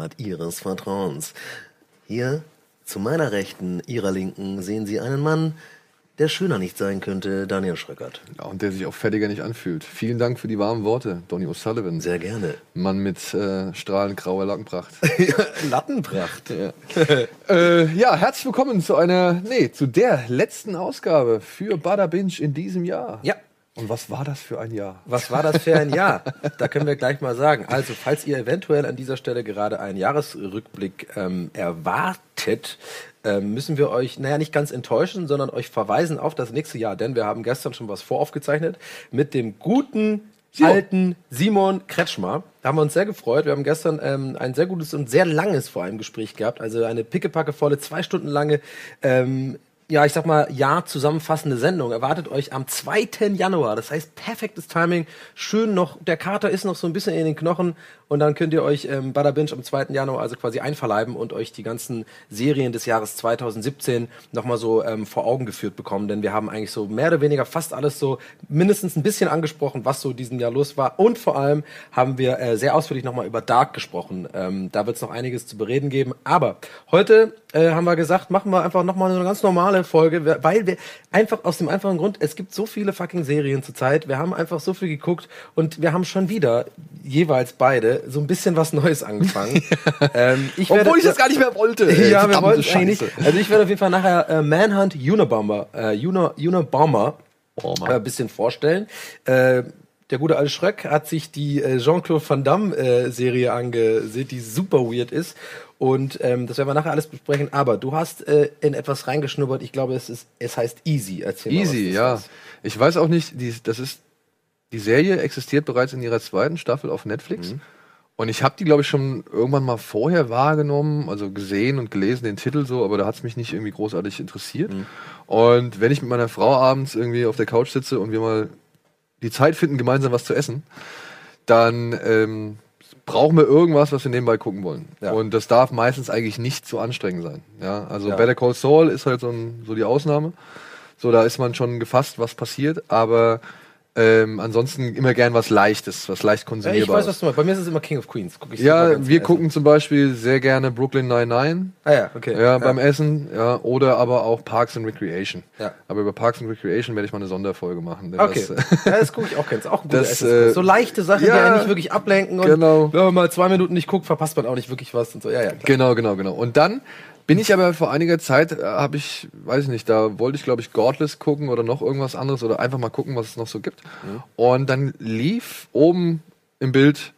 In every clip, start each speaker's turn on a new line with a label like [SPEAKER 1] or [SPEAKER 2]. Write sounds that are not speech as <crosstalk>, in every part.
[SPEAKER 1] Serienformat Ihres Vertrauens. Hier, zu meiner Rechten, Ihrer Linken, sehen Sie einen Mann, der schöner nicht sein könnte, Daniel Schröckert.
[SPEAKER 2] Ja, und der sich auch fertiger nicht anfühlt. Vielen Dank für die warmen Worte, Donny O'Sullivan.
[SPEAKER 1] Sehr gerne.
[SPEAKER 2] Mann mit äh, strahlend grauer Lackenpracht. <laughs>
[SPEAKER 1] Lattenpracht.
[SPEAKER 2] Ja. <laughs> äh, ja, herzlich willkommen zu einer, nee, zu der letzten Ausgabe für Bada Binge in diesem Jahr.
[SPEAKER 1] Ja.
[SPEAKER 2] Und was war das für ein Jahr?
[SPEAKER 1] Was war das für ein Jahr? da können wir gleich mal sagen. Also, falls ihr eventuell an dieser Stelle gerade einen Jahresrückblick ähm, erwartet, ähm, müssen wir euch, naja, nicht ganz enttäuschen, sondern euch verweisen auf das nächste Jahr. Denn wir haben gestern schon was voraufgezeichnet mit dem guten
[SPEAKER 2] Simon.
[SPEAKER 1] alten Simon Kretschmer. Da haben wir uns sehr gefreut. Wir haben gestern ähm, ein sehr gutes und sehr langes vor allem Gespräch gehabt. Also eine pickepackevolle, zwei Stunden lange ähm, ja, ich sag mal, Jahr zusammenfassende Sendung erwartet euch am 2. Januar. Das heißt, perfektes Timing. Schön noch, der Kater ist noch so ein bisschen in den Knochen und dann könnt ihr euch ähm, Bada Binge am 2. Januar also quasi einverleiben und euch die ganzen Serien des Jahres 2017 nochmal so ähm, vor Augen geführt bekommen. Denn wir haben eigentlich so mehr oder weniger fast alles so mindestens ein bisschen angesprochen, was so diesem Jahr los war. Und vor allem haben wir äh, sehr ausführlich nochmal über Dark gesprochen. Ähm, da wird es noch einiges zu bereden geben. Aber heute äh, haben wir gesagt, machen wir einfach nochmal so eine ganz normale Folge, weil wir einfach aus dem einfachen Grund, es gibt so viele fucking Serien zurzeit, wir haben einfach so viel geguckt und wir haben schon wieder jeweils beide so ein bisschen was Neues angefangen. <laughs> ähm, ich
[SPEAKER 2] Obwohl ich das gar nicht mehr wollte. ey. <laughs>
[SPEAKER 1] ja, wir wollten es eigentlich nicht. Also ich werde auf jeden Fall nachher äh, Manhunt Unabomber, äh, Uni- Unabomber
[SPEAKER 2] Bomber.
[SPEAKER 1] äh, ein bisschen vorstellen. Äh, der gute alte Schröck hat sich die äh, Jean-Claude Van Damme äh, angesehen, die super weird ist. Und ähm, das werden wir nachher alles besprechen. Aber du hast äh, in etwas reingeschnuppert. Ich glaube, es ist, es heißt Easy. Erzähl mal,
[SPEAKER 2] Easy,
[SPEAKER 1] das
[SPEAKER 2] ja.
[SPEAKER 1] ist.
[SPEAKER 2] Ich weiß auch nicht, die, das ist, die Serie existiert bereits in ihrer zweiten Staffel auf Netflix.
[SPEAKER 1] Mhm.
[SPEAKER 2] Und ich habe die, glaube ich, schon irgendwann mal vorher wahrgenommen, also gesehen und gelesen, den Titel so, aber da hat es mich nicht irgendwie großartig interessiert.
[SPEAKER 1] Mhm.
[SPEAKER 2] Und wenn ich mit meiner Frau abends irgendwie auf der Couch sitze und wir mal die Zeit finden, gemeinsam was zu essen, dann ähm, brauchen wir irgendwas, was wir nebenbei gucken wollen.
[SPEAKER 1] Ja.
[SPEAKER 2] Und das darf meistens eigentlich nicht zu anstrengend sein. Ja, also
[SPEAKER 1] Ja.
[SPEAKER 2] Better Call Saul ist halt so, ein, so die Ausnahme. So, da ist man schon gefasst, was passiert, aber ähm, ansonsten immer gern was Leichtes, was leicht
[SPEAKER 1] Ja,
[SPEAKER 2] konsumierbares.
[SPEAKER 1] ich weiß, was du meinst. Bei mir ist es immer King of Queens.
[SPEAKER 2] Ja, wir gucken
[SPEAKER 1] Essen.
[SPEAKER 2] zum Beispiel sehr gerne Brooklyn Nine-Nine,
[SPEAKER 1] Ah ja, okay.
[SPEAKER 2] ja, beim Essen, ja, oder aber auch Parks and Recreation.
[SPEAKER 1] Ja.
[SPEAKER 2] Aber über Parks and Recreation werde ich mal eine Sonderfolge machen. denn
[SPEAKER 1] Okay,
[SPEAKER 2] Das, <laughs>
[SPEAKER 1] ja, das gucke ich auch ganz. Auch ein
[SPEAKER 2] Das, äh,
[SPEAKER 1] So leichte Sachen,
[SPEAKER 2] ja,
[SPEAKER 1] die einen nicht wirklich ablenken. Und
[SPEAKER 2] genau.
[SPEAKER 1] wenn man mal zwei Minuten nicht guckt, verpasst man auch nicht wirklich was und so. Ja, ja, klar.
[SPEAKER 2] Genau, genau, genau. Und dann bin ich aber vor einiger Zeit, äh, habe ich, weiß ich nicht, da wollte ich glaube ich Godless gucken oder noch irgendwas anderes oder einfach mal gucken, was es noch so gibt. Und dann lief oben im Bild,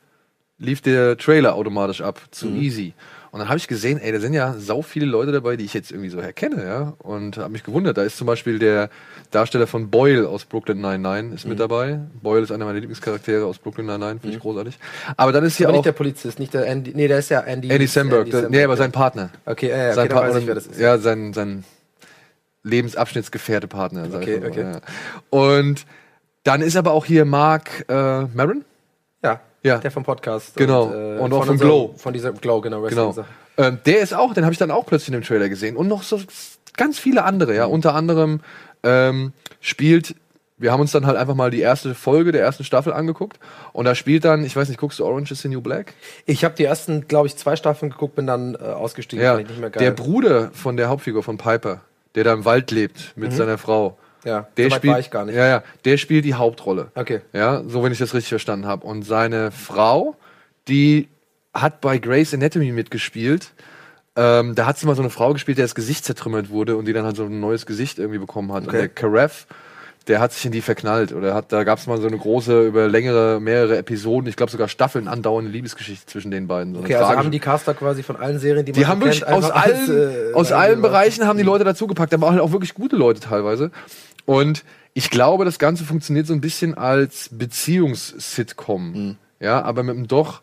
[SPEAKER 2] lief der Trailer automatisch ab zu Easy. Und dann habe ich gesehen, ey, da sind ja sau viele Leute dabei, die ich jetzt irgendwie so herkenne, ja. Und habe mich gewundert. Da ist zum Beispiel der Darsteller von Boyle aus Brooklyn Nine-Nine ist mit dabei. Boyle ist einer meiner Lieblingscharaktere aus Brooklyn Nine-Nine, finde ich großartig. Aber dann ist hier
[SPEAKER 1] Aber
[SPEAKER 2] auch
[SPEAKER 1] nicht der Polizist, nicht der Andy. Nee, der ist ja Andy.
[SPEAKER 2] Andy Samberg.
[SPEAKER 1] Andy
[SPEAKER 2] der- nee, aber sein Partner.
[SPEAKER 1] Okay, ja, ja,
[SPEAKER 2] sein
[SPEAKER 1] okay,
[SPEAKER 2] Partner,
[SPEAKER 1] ich, wer das ist.
[SPEAKER 2] ja, sein, sein Lebensabschnittsgefährte Partner. sag
[SPEAKER 1] Okay,
[SPEAKER 2] ich mal.
[SPEAKER 1] okay.
[SPEAKER 2] Ja. Und dann ist aber auch hier Mark äh, Maron.
[SPEAKER 1] Ja,
[SPEAKER 2] Ja.
[SPEAKER 1] der vom Podcast.
[SPEAKER 2] Genau.
[SPEAKER 1] Und,
[SPEAKER 2] Und auch von
[SPEAKER 1] unserem-
[SPEAKER 2] Glow.
[SPEAKER 1] Von dieser Glow, genau.
[SPEAKER 2] Genau.
[SPEAKER 1] Wrestling-Sache.
[SPEAKER 2] Ähm, der ist auch, den habe ich dann auch plötzlich in dem Trailer gesehen. Und noch so ganz viele andere,
[SPEAKER 1] Mhm.
[SPEAKER 2] ja. Unter anderem ähm, spielt, wir haben uns dann halt einfach mal die erste Folge der ersten Staffel angeguckt. Und da spielt dann, ich weiß nicht, guckst du Orange is the New Black?
[SPEAKER 1] Ich habe die ersten, glaube ich, zwei Staffeln geguckt, bin dann äh, ausgestiegen.
[SPEAKER 2] Ja.
[SPEAKER 1] Nicht mehr geil.
[SPEAKER 2] Der Bruder von der Hauptfigur von Piper, der da im Wald lebt mit seiner Frau.
[SPEAKER 1] Ja,
[SPEAKER 2] Der
[SPEAKER 1] so
[SPEAKER 2] spielt,
[SPEAKER 1] war ich gar nicht.
[SPEAKER 2] Ja, ja, der spielt die Hauptrolle.
[SPEAKER 1] Okay.
[SPEAKER 2] Ja, so wenn ich das richtig verstanden habe. Und seine Frau, die hat bei Grey's Anatomy mitgespielt. Ähm, da hat sie mal so eine Frau gespielt, der das Gesicht zertrümmert wurde und die dann halt so ein neues Gesicht irgendwie bekommen hat. Und
[SPEAKER 1] Okay.
[SPEAKER 2] der Karev, der hat sich in die verknallt. Oder hat, da gab es mal so eine große, über längere, mehrere Episoden, ich glaube sogar Staffeln andauernde Liebesgeschichte zwischen den beiden. So
[SPEAKER 1] Okay, also haben die Caster quasi von allen Serien, die man
[SPEAKER 2] die haben wirklich
[SPEAKER 1] kennt,
[SPEAKER 2] aus allen,
[SPEAKER 1] als, äh,
[SPEAKER 2] aus allen. Bereichen haben die Leute dazugepackt. Da waren halt auch wirklich gute Leute teilweise. Und ich glaube, das Ganze funktioniert so ein bisschen als Beziehungs-Sitcom.
[SPEAKER 1] Mhm.
[SPEAKER 2] Ja, aber mit einem doch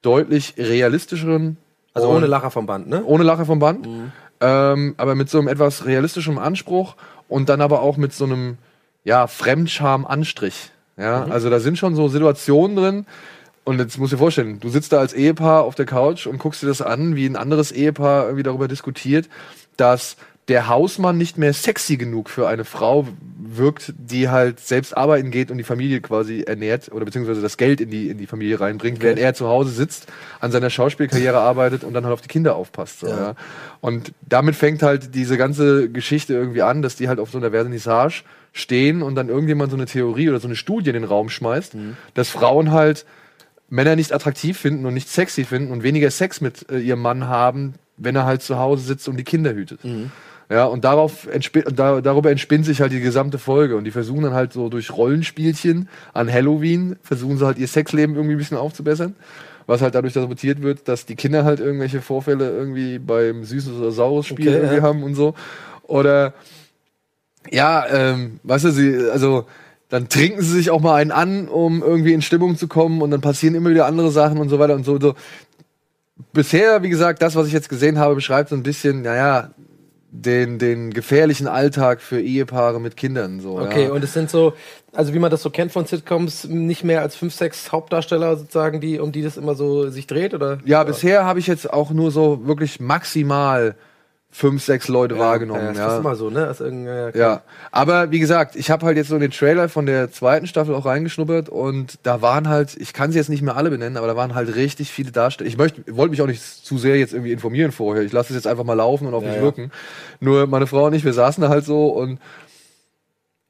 [SPEAKER 2] deutlich realistischeren.
[SPEAKER 1] Also ohne Lacher vom Band, ne?
[SPEAKER 2] ohne Lache vom Band, ähm, aber mit so einem etwas realistischem Anspruch und dann aber auch mit so einem ja, Fremdscham-Anstrich. Ja, also da sind schon so Situationen drin. Und jetzt musst du dir vorstellen, du sitzt da als Ehepaar auf der Couch und guckst dir das an, wie ein anderes Ehepaar irgendwie darüber diskutiert, dass der Hausmann nicht mehr sexy genug für eine Frau wirkt, die halt selbst arbeiten geht und die Familie quasi ernährt oder beziehungsweise das Geld in die, in die Familie reinbringt, okay. während er zu Hause sitzt, an seiner Schauspielkarriere <laughs> arbeitet und dann halt auf die Kinder aufpasst. So, ja. ja. Und damit fängt halt diese ganze Geschichte irgendwie an, dass die halt auf so einer Vernissage stehen und dann irgendjemand so eine Theorie oder so eine Studie in den Raum schmeißt, mhm. dass Frauen halt Männer nicht attraktiv finden und nicht sexy finden und weniger Sex mit äh, ihrem Mann haben, wenn er halt zu Hause sitzt und die Kinder hütet. Mhm. Ja, und darauf da, darüber entspinnt sich halt die gesamte Folge. Und die versuchen dann halt so durch Rollenspielchen an Halloween, versuchen sie halt ihr Sexleben irgendwie ein bisschen aufzubessern. Was halt dadurch sabotiert wird, dass die Kinder halt irgendwelche Vorfälle irgendwie beim Süßes oder Saures Spiel okay, irgendwie ja. haben und so. Oder, ja, ähm, weißt du, sie, also, dann trinken sie sich auch mal einen an, um irgendwie in Stimmung zu kommen und dann passieren immer wieder andere Sachen und so weiter und so. so. Bisher, wie gesagt, das, was ich jetzt gesehen habe, beschreibt so ein bisschen, naja, den, den gefährlichen Alltag für Ehepaare mit Kindern. So,
[SPEAKER 1] okay,
[SPEAKER 2] ja.
[SPEAKER 1] und es sind so, also wie man das so kennt von Sitcoms, nicht mehr als fünf, sechs Hauptdarsteller sozusagen, die, um die das immer so sich dreht, oder?
[SPEAKER 2] Ja, oder? bisher habe ich jetzt auch nur so wirklich maximal fünf, sechs Leute
[SPEAKER 1] ja,
[SPEAKER 2] wahrgenommen.
[SPEAKER 1] Ja,
[SPEAKER 2] das ja.
[SPEAKER 1] ist immer so, ne? Das ja,
[SPEAKER 2] ja, aber wie gesagt, ich habe halt jetzt so den Trailer von der zweiten Staffel auch reingeschnuppert und da waren halt, ich kann sie jetzt nicht mehr alle benennen, aber da waren halt richtig viele Darsteller. Ich möchte, wollte mich auch nicht zu sehr jetzt irgendwie informieren vorher. Ich lasse es jetzt einfach mal laufen und auf mich wirken. Nur meine Frau und ich, wir saßen da halt so und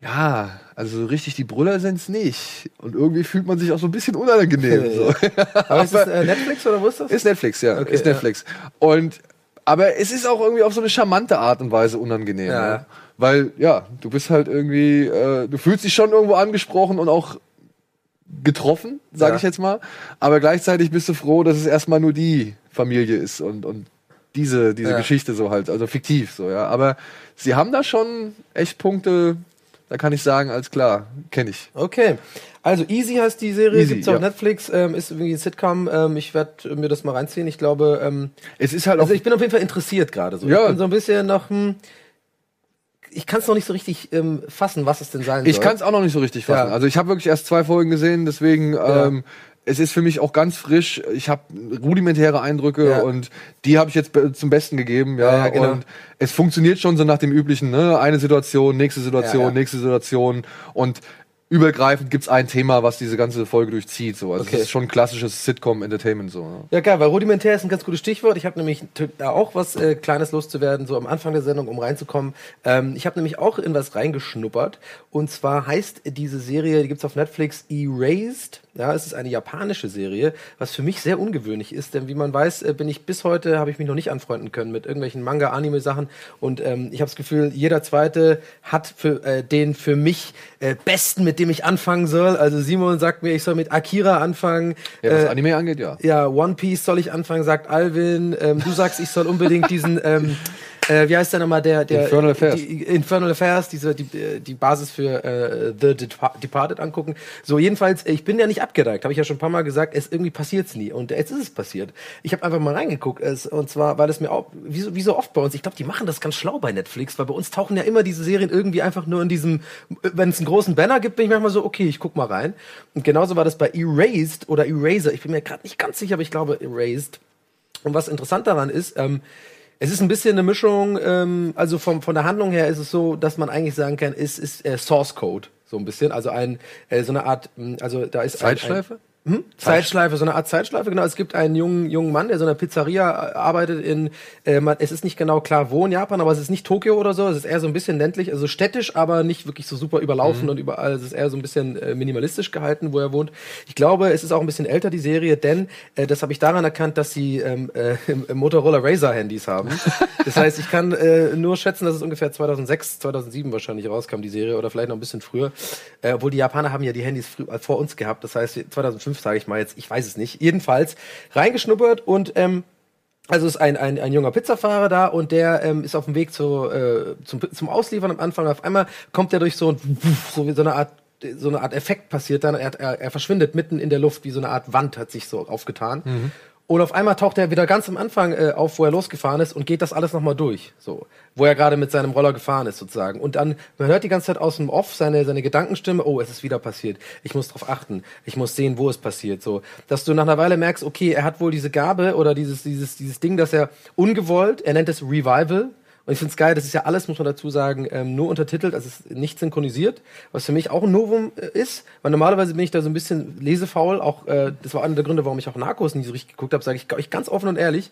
[SPEAKER 2] ja, also so richtig die Brüller sind's nicht. Und irgendwie fühlt man sich auch so ein bisschen unangenehm. so. <laughs>
[SPEAKER 1] Aber ist das äh, Netflix oder wo ist das?
[SPEAKER 2] Ist Netflix, ja. Okay, ist Netflix. Und aber es ist auch irgendwie auf so eine charmante Art und Weise unangenehm. Ja. ja. Weil, ja, du bist halt irgendwie, äh, du fühlst dich schon irgendwo angesprochen und auch getroffen, sage ja. ich jetzt mal. Aber gleichzeitig bist du froh, dass es erstmal nur die Familie ist und, und diese, diese ja. Geschichte so halt, also fiktiv so, ja. Aber sie haben da schon echt Punkte, da kann ich sagen, als klar, kenne ich.
[SPEAKER 1] Okay. Also Easy heißt die Serie, Easy, gibt's auf ja. Netflix, ähm, ist irgendwie ein Sitcom. Ähm, ich werde mir das mal reinziehen. Ich glaube, ähm,
[SPEAKER 2] es ist halt
[SPEAKER 1] also ich bin auf jeden Fall interessiert gerade so. Ja. Ich bin so ein bisschen noch hm, ich kann es noch nicht so richtig ähm, fassen, was es denn sein soll.
[SPEAKER 2] Ich kann es auch noch nicht so richtig fassen. Ja. Also ich habe wirklich erst zwei Folgen gesehen, deswegen ja. ähm, es ist für mich auch ganz frisch. Ich habe rudimentäre Eindrücke ja. und die habe ich jetzt zum Besten gegeben. Ja, ja genau. und es funktioniert schon so nach dem üblichen. Ne? Eine Situation, nächste Situation, nächste Situation und übergreifend gibt es ein Thema, was diese ganze Folge durchzieht. So. Also okay. es ist schon klassisches Sitcom-Entertainment. So, ne?
[SPEAKER 1] Ja, geil, weil rudimentär ist ein ganz gutes Stichwort. Ich habe nämlich da auch was äh, Kleines loszuwerden, so am Anfang der Sendung, um reinzukommen. Ähm, ich habe nämlich auch in was reingeschnuppert. Und zwar heißt diese Serie, die gibt's auf Netflix, Erased. Ja, es ist eine japanische Serie, was für mich sehr ungewöhnlich ist, denn wie man weiß, äh, bin ich bis heute, habe ich mich noch nicht anfreunden können mit irgendwelchen Manga-Anime-Sachen und ähm, ich habe das Gefühl, jeder Zweite hat für äh, den für mich äh, besten, mit dem ich anfangen soll. Also Simon sagt mir, ich soll mit Akira anfangen.
[SPEAKER 2] Ja, was äh, Anime angeht, ja.
[SPEAKER 1] Ja, One Piece soll ich anfangen, sagt Alvin. Ähm, du sagst, ich soll unbedingt diesen <laughs> ähm, äh, wie heißt der nochmal, der, der
[SPEAKER 2] Infernal Affairs,
[SPEAKER 1] die, Infernal Affairs, diese die, die Basis für äh, The Departed angucken. So jedenfalls, ich bin ja nicht abgeneigt, habe ich ja schon ein paar Mal gesagt. Es irgendwie passiert's nie und jetzt ist es passiert. Ich habe einfach mal reingeguckt, es, und zwar, weil es mir auch wie so, wie so oft bei uns. Ich glaube, die machen das ganz schlau bei Netflix, weil bei uns tauchen ja immer diese Serien irgendwie einfach nur in diesem, wenn es einen großen Banner gibt, bin ich manchmal so, okay, ich guck mal rein. Und genauso war das bei Erased oder Eraser. Ich bin mir gerade nicht ganz sicher, aber ich glaube Erased. Und was interessant daran ist, ähm, es ist ein bisschen eine Mischung, ähm, also vom, von der Handlung her ist es so, dass man eigentlich sagen kann, es ist äh, Source Code, so ein bisschen. Also ein, äh, so eine Art, also da ist
[SPEAKER 2] Zeitschleife?
[SPEAKER 1] Ein, ein hm? Zeitschleife, so eine Art Zeitschleife, genau. Es gibt einen jungen, jungen Mann, der so einer Pizzeria äh, arbeitet in, äh, es ist nicht genau klar wo in Japan, aber es ist nicht Tokio oder so, es ist eher so ein bisschen ländlich, also städtisch, aber nicht wirklich so super überlaufen mhm. und überall, es ist eher so ein bisschen äh, minimalistisch gehalten, wo er wohnt. Ich glaube, es ist auch ein bisschen älter, die Serie, denn, äh, das habe ich daran erkannt, dass sie ähm, äh, <laughs> Motorola Razer Handys haben. <laughs> Das heißt, ich kann äh, nur schätzen, dass es ungefähr 2006, 2007 wahrscheinlich rauskam, die Serie, oder vielleicht noch ein bisschen früher, äh, obwohl die Japaner haben ja die Handys früh, vor uns gehabt, das heißt 2005 5, sage ich mal jetzt, ich weiß es nicht. Jedenfalls reingeschnuppert und ähm, also ist ein, ein, ein junger Pizzafahrer da und der ähm, ist auf dem Weg zu, äh, zum, zum Ausliefern am Anfang. Auf einmal kommt er durch so, ein, so so eine Art so eine Art Effekt passiert dann. Er, er, er verschwindet mitten in der Luft, wie so eine Art Wand hat sich so aufgetan. Mhm. Und auf einmal taucht er wieder ganz am Anfang äh, auf, wo er losgefahren ist und geht das alles nochmal durch. So. Wo er gerade mit seinem Roller gefahren ist, sozusagen. Und dann, man hört die ganze Zeit aus dem Off seine, seine Gedankenstimme, oh, es ist wieder passiert. Ich muss drauf achten. Ich muss sehen, wo es passiert. So. Dass du nach einer Weile merkst, okay, er hat wohl diese Gabe oder dieses, dieses, dieses Ding, dass er ungewollt, er nennt es Revival, Und ich finde es geil, das ist ja alles, muss man dazu sagen, ähm, nur untertitelt, also es ist nicht synchronisiert, was für mich auch ein Novum äh, ist, weil normalerweise bin ich da so ein bisschen lesefaul, auch äh, das war einer der Gründe, warum ich auch Narcos nie so richtig geguckt habe, sage ich euch ganz offen und ehrlich,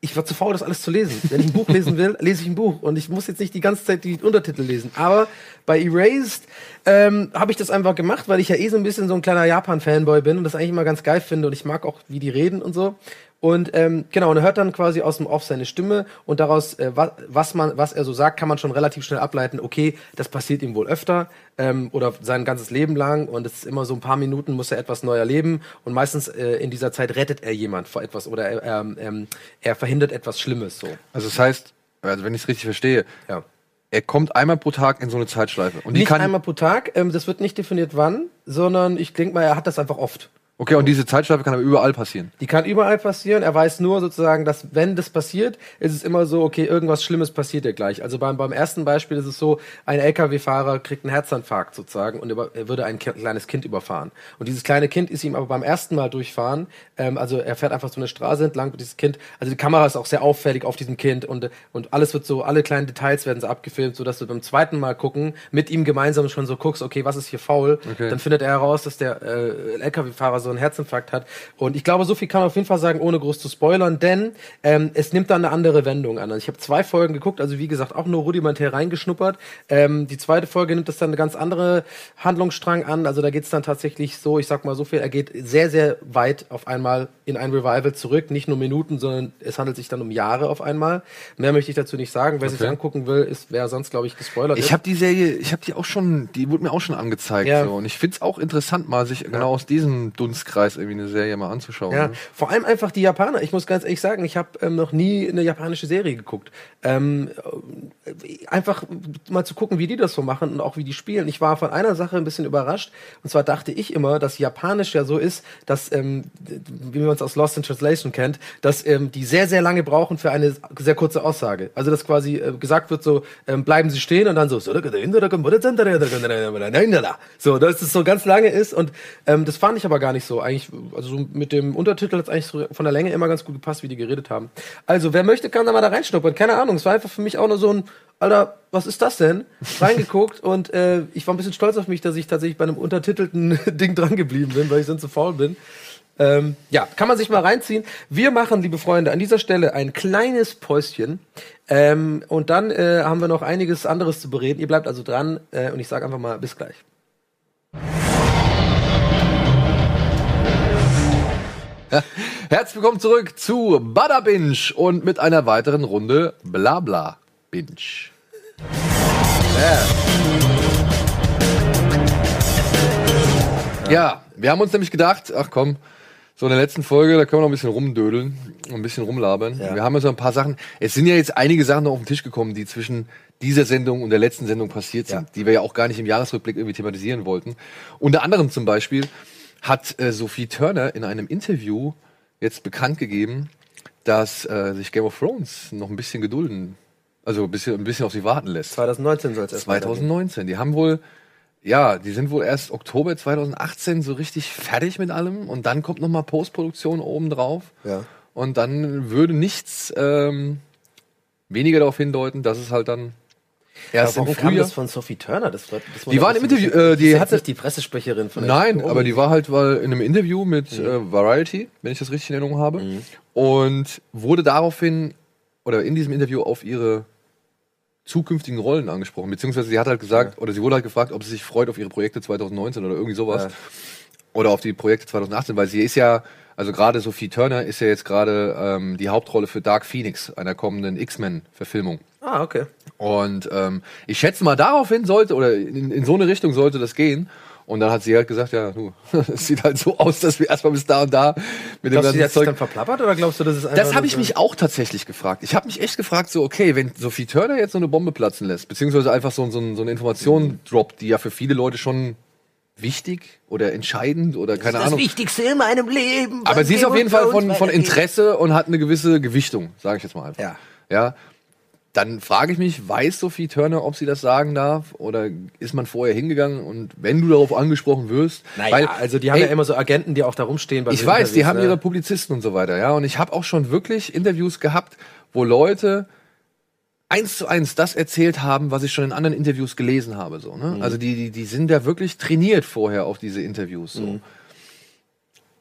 [SPEAKER 1] ich war zu faul, das alles zu lesen. Wenn ich ein Buch lesen will, lese ich ein Buch und ich muss jetzt nicht die ganze Zeit die Untertitel lesen. Aber bei Erased ähm, habe ich das einfach gemacht, weil ich ja eh so ein bisschen so ein kleiner Japan-Fanboy bin und das eigentlich immer ganz geil finde und ich mag auch, wie die reden und so. Und ähm, genau, und er hört dann quasi aus dem Off seine Stimme und daraus, äh, was, was man, was er so sagt, kann man schon relativ schnell ableiten, okay, das passiert ihm wohl öfter ähm, oder sein ganzes Leben lang und es ist immer so ein paar Minuten muss er etwas neu erleben und meistens äh, in dieser Zeit rettet er jemand vor etwas oder er, ähm, ähm, er verhindert etwas Schlimmes so.
[SPEAKER 2] Also das heißt, also wenn ich es richtig verstehe,
[SPEAKER 1] Ja.
[SPEAKER 2] er kommt einmal pro Tag in so eine Zeitschleife. Und die
[SPEAKER 1] Nicht
[SPEAKER 2] kann.
[SPEAKER 1] einmal pro Tag, ähm, das wird nicht definiert wann, sondern ich denke mal, er hat das einfach oft.
[SPEAKER 2] Okay, und diese Zeitschleife kann aber überall passieren.
[SPEAKER 1] Die kann überall passieren. Er weiß nur sozusagen, dass wenn das passiert, ist es immer so, okay, irgendwas Schlimmes passiert ja gleich. Also beim, beim ersten Beispiel ist es so, ein LKW-Fahrer kriegt einen Herzinfarkt sozusagen und über, er würde ein kleines Kind überfahren. Und dieses kleine Kind ist ihm aber beim ersten Mal durchfahren, ähm, also er fährt einfach so eine Straße entlang und dieses Kind, also die Kamera ist auch sehr auffällig auf diesem Kind und, und alles wird so, alle kleinen Details werden so abgefilmt, so dass du beim zweiten Mal gucken, mit ihm gemeinsam schon so guckst, okay, was ist hier faul?
[SPEAKER 2] Okay.
[SPEAKER 1] Dann findet er heraus, dass der äh, LKW-Fahrer so einen Herzinfarkt hat. Und ich glaube, so viel kann man auf jeden Fall sagen, ohne groß zu spoilern, denn ähm, es nimmt dann eine andere Wendung an. Also ich habe zwei Folgen geguckt, also wie gesagt, auch nur rudimentär reingeschnuppert. Ähm, die zweite Folge nimmt das dann eine ganz andere Handlungsstrang an. Also da geht es dann tatsächlich so, ich sag mal so viel, er geht sehr, sehr weit auf einmal in ein Revival zurück. Nicht nur Minuten, sondern es handelt sich dann um Jahre auf einmal. Mehr möchte ich dazu nicht sagen. Wer sich
[SPEAKER 2] Okay.
[SPEAKER 1] angucken will, ist, wer sonst, glaube ich, gespoilert
[SPEAKER 2] Ich habe die Serie, ich habe die auch schon, die wurde mir auch schon angezeigt.
[SPEAKER 1] Ja.
[SPEAKER 2] So. Und ich find's auch interessant, mal sich genau aus diesem Dunstkreis irgendwie eine Serie mal anzuschauen.
[SPEAKER 1] Ja,
[SPEAKER 2] ne?
[SPEAKER 1] vor allem einfach die Japaner. Ich muss ganz ehrlich sagen, ich habe ähm, noch nie eine japanische Serie geguckt. Ähm, äh, einfach mal zu gucken, wie die das so machen und auch wie die spielen. Ich war von einer Sache ein bisschen überrascht. Und zwar dachte ich immer, dass Japanisch ja so ist, dass, ähm, wie man es aus Lost in Translation kennt, dass ähm, die sehr, sehr lange brauchen für eine sehr kurze Aussage. Also dass quasi äh, gesagt wird so, ähm, bleiben Sie stehen und dann so, so, dass es so ganz lange ist und ähm, das fand ich aber gar nicht so. Eigentlich, also so mit dem Untertitel hat es eigentlich so von der Länge immer ganz gut gepasst, wie die geredet haben. Also, wer möchte, kann da mal da reinschnuppern. Keine Ahnung, es war einfach für mich auch nur so ein, Alter, was ist das denn? Reingeguckt und äh, ich war ein bisschen stolz auf mich, dass ich tatsächlich bei einem untertitelten <laughs> Ding dran geblieben bin, weil ich sonst so faul bin. Ähm, ja, kann man sich mal reinziehen. Wir machen, liebe Freunde, an dieser Stelle ein kleines Päuschen. Ähm, und dann äh, haben wir noch einiges anderes zu bereden. Ihr bleibt also dran äh, und ich sage einfach mal bis gleich. <laughs>
[SPEAKER 2] Herzlich willkommen zurück zu Bada Binge und mit einer weiteren Runde Blabla Binge. Ja, wir haben uns nämlich gedacht, ach komm, so in der letzten Folge, da können wir noch ein bisschen rumdödeln, ein bisschen rumlabern.
[SPEAKER 1] Ja.
[SPEAKER 2] Wir haben ja so ein paar Sachen. Es sind ja jetzt einige Sachen noch auf den Tisch gekommen, die zwischen dieser Sendung und der letzten Sendung passiert sind,
[SPEAKER 1] Ja.
[SPEAKER 2] die wir ja auch gar nicht im Jahresrückblick irgendwie thematisieren wollten. Unter anderem zum Beispiel hat äh, Sophie Turner in einem Interview jetzt bekannt gegeben, dass äh, sich Game of Thrones noch ein bisschen gedulden, also ein bisschen, ein bisschen auf sie warten lässt.
[SPEAKER 1] 2019 soll es erst weitergehen.
[SPEAKER 2] 2019. Die haben wohl, ja, die sind wohl erst Oktober 2018 so richtig fertig mit allem und dann kommt noch mal Postproduktion oben drauf.
[SPEAKER 1] Ja.
[SPEAKER 2] Und dann würde nichts ähm, weniger darauf hindeuten, dass es halt dann
[SPEAKER 1] Aber
[SPEAKER 2] im
[SPEAKER 1] warum kam das von Sophie Turner? Das, war- das
[SPEAKER 2] Die war im Interview, äh, die
[SPEAKER 1] ist
[SPEAKER 2] hatte-
[SPEAKER 1] nicht die Pressesprecherin von
[SPEAKER 2] Nein, aber die war halt weil in einem Interview mit
[SPEAKER 1] Mhm.
[SPEAKER 2] äh, Variety, wenn ich das richtig in Erinnerung habe, und wurde daraufhin oder in diesem Interview auf ihre zukünftigen Rollen angesprochen, beziehungsweise sie hat halt gesagt oder sie wurde halt gefragt, ob sie sich freut auf ihre Projekte 2019 oder irgendwie sowas.
[SPEAKER 1] Ja.
[SPEAKER 2] oder auf die Projekte 2018, weil sie ist ja also gerade Sophie Turner ist ja jetzt gerade ähm, die Hauptrolle für Dark Phoenix, einer kommenden X-Men-Verfilmung.
[SPEAKER 1] Ah, okay.
[SPEAKER 2] Und ähm, ich schätze mal, daraufhin sollte, oder in, in so eine Richtung sollte das gehen. Und dann hat sie halt gesagt, ja, du, <laughs> es sieht halt so aus, dass wir erstmal bis da und da mit dem
[SPEAKER 1] Glaubst du, die
[SPEAKER 2] ganzen
[SPEAKER 1] sich
[SPEAKER 2] Zeug.
[SPEAKER 1] dann verplappert oder glaubst du, das ist einfach
[SPEAKER 2] Das habe ich
[SPEAKER 1] so-
[SPEAKER 2] mich auch tatsächlich gefragt. Ich habe mich echt gefragt, so, okay, wenn Sophie Turner jetzt so eine Bombe platzen lässt, beziehungsweise einfach so, so, so eine Information droppt, die ja für viele Leute schon wichtig oder entscheidend oder keine
[SPEAKER 1] das
[SPEAKER 2] Ahnung.
[SPEAKER 1] Wichtigste in meinem Leben.
[SPEAKER 2] Aber sie ist auf jeden Fall von, von. Interesse und hat eine gewisse Gewichtung, sage ich jetzt mal einfach.
[SPEAKER 1] Ja.
[SPEAKER 2] Ja. Dann frage ich mich, weiß Sophie Turner, ob sie das sagen darf? Oder ist man vorher hingegangen und wenn du darauf angesprochen wirst?
[SPEAKER 1] Naja,
[SPEAKER 2] weil,
[SPEAKER 1] also die haben
[SPEAKER 2] ey,
[SPEAKER 1] ja immer so Agenten, die auch da rumstehen. bei
[SPEAKER 2] ich weiß, die haben
[SPEAKER 1] ne?
[SPEAKER 2] ihre Publizisten und so weiter, ja. Und ich habe auch schon wirklich Interviews gehabt, wo Leute eins zu eins das erzählt haben, was ich schon in anderen Interviews gelesen habe. So, ne?
[SPEAKER 1] Mhm.
[SPEAKER 2] Also die, die, die sind da wirklich trainiert vorher auf diese Interviews. So.
[SPEAKER 1] Mhm.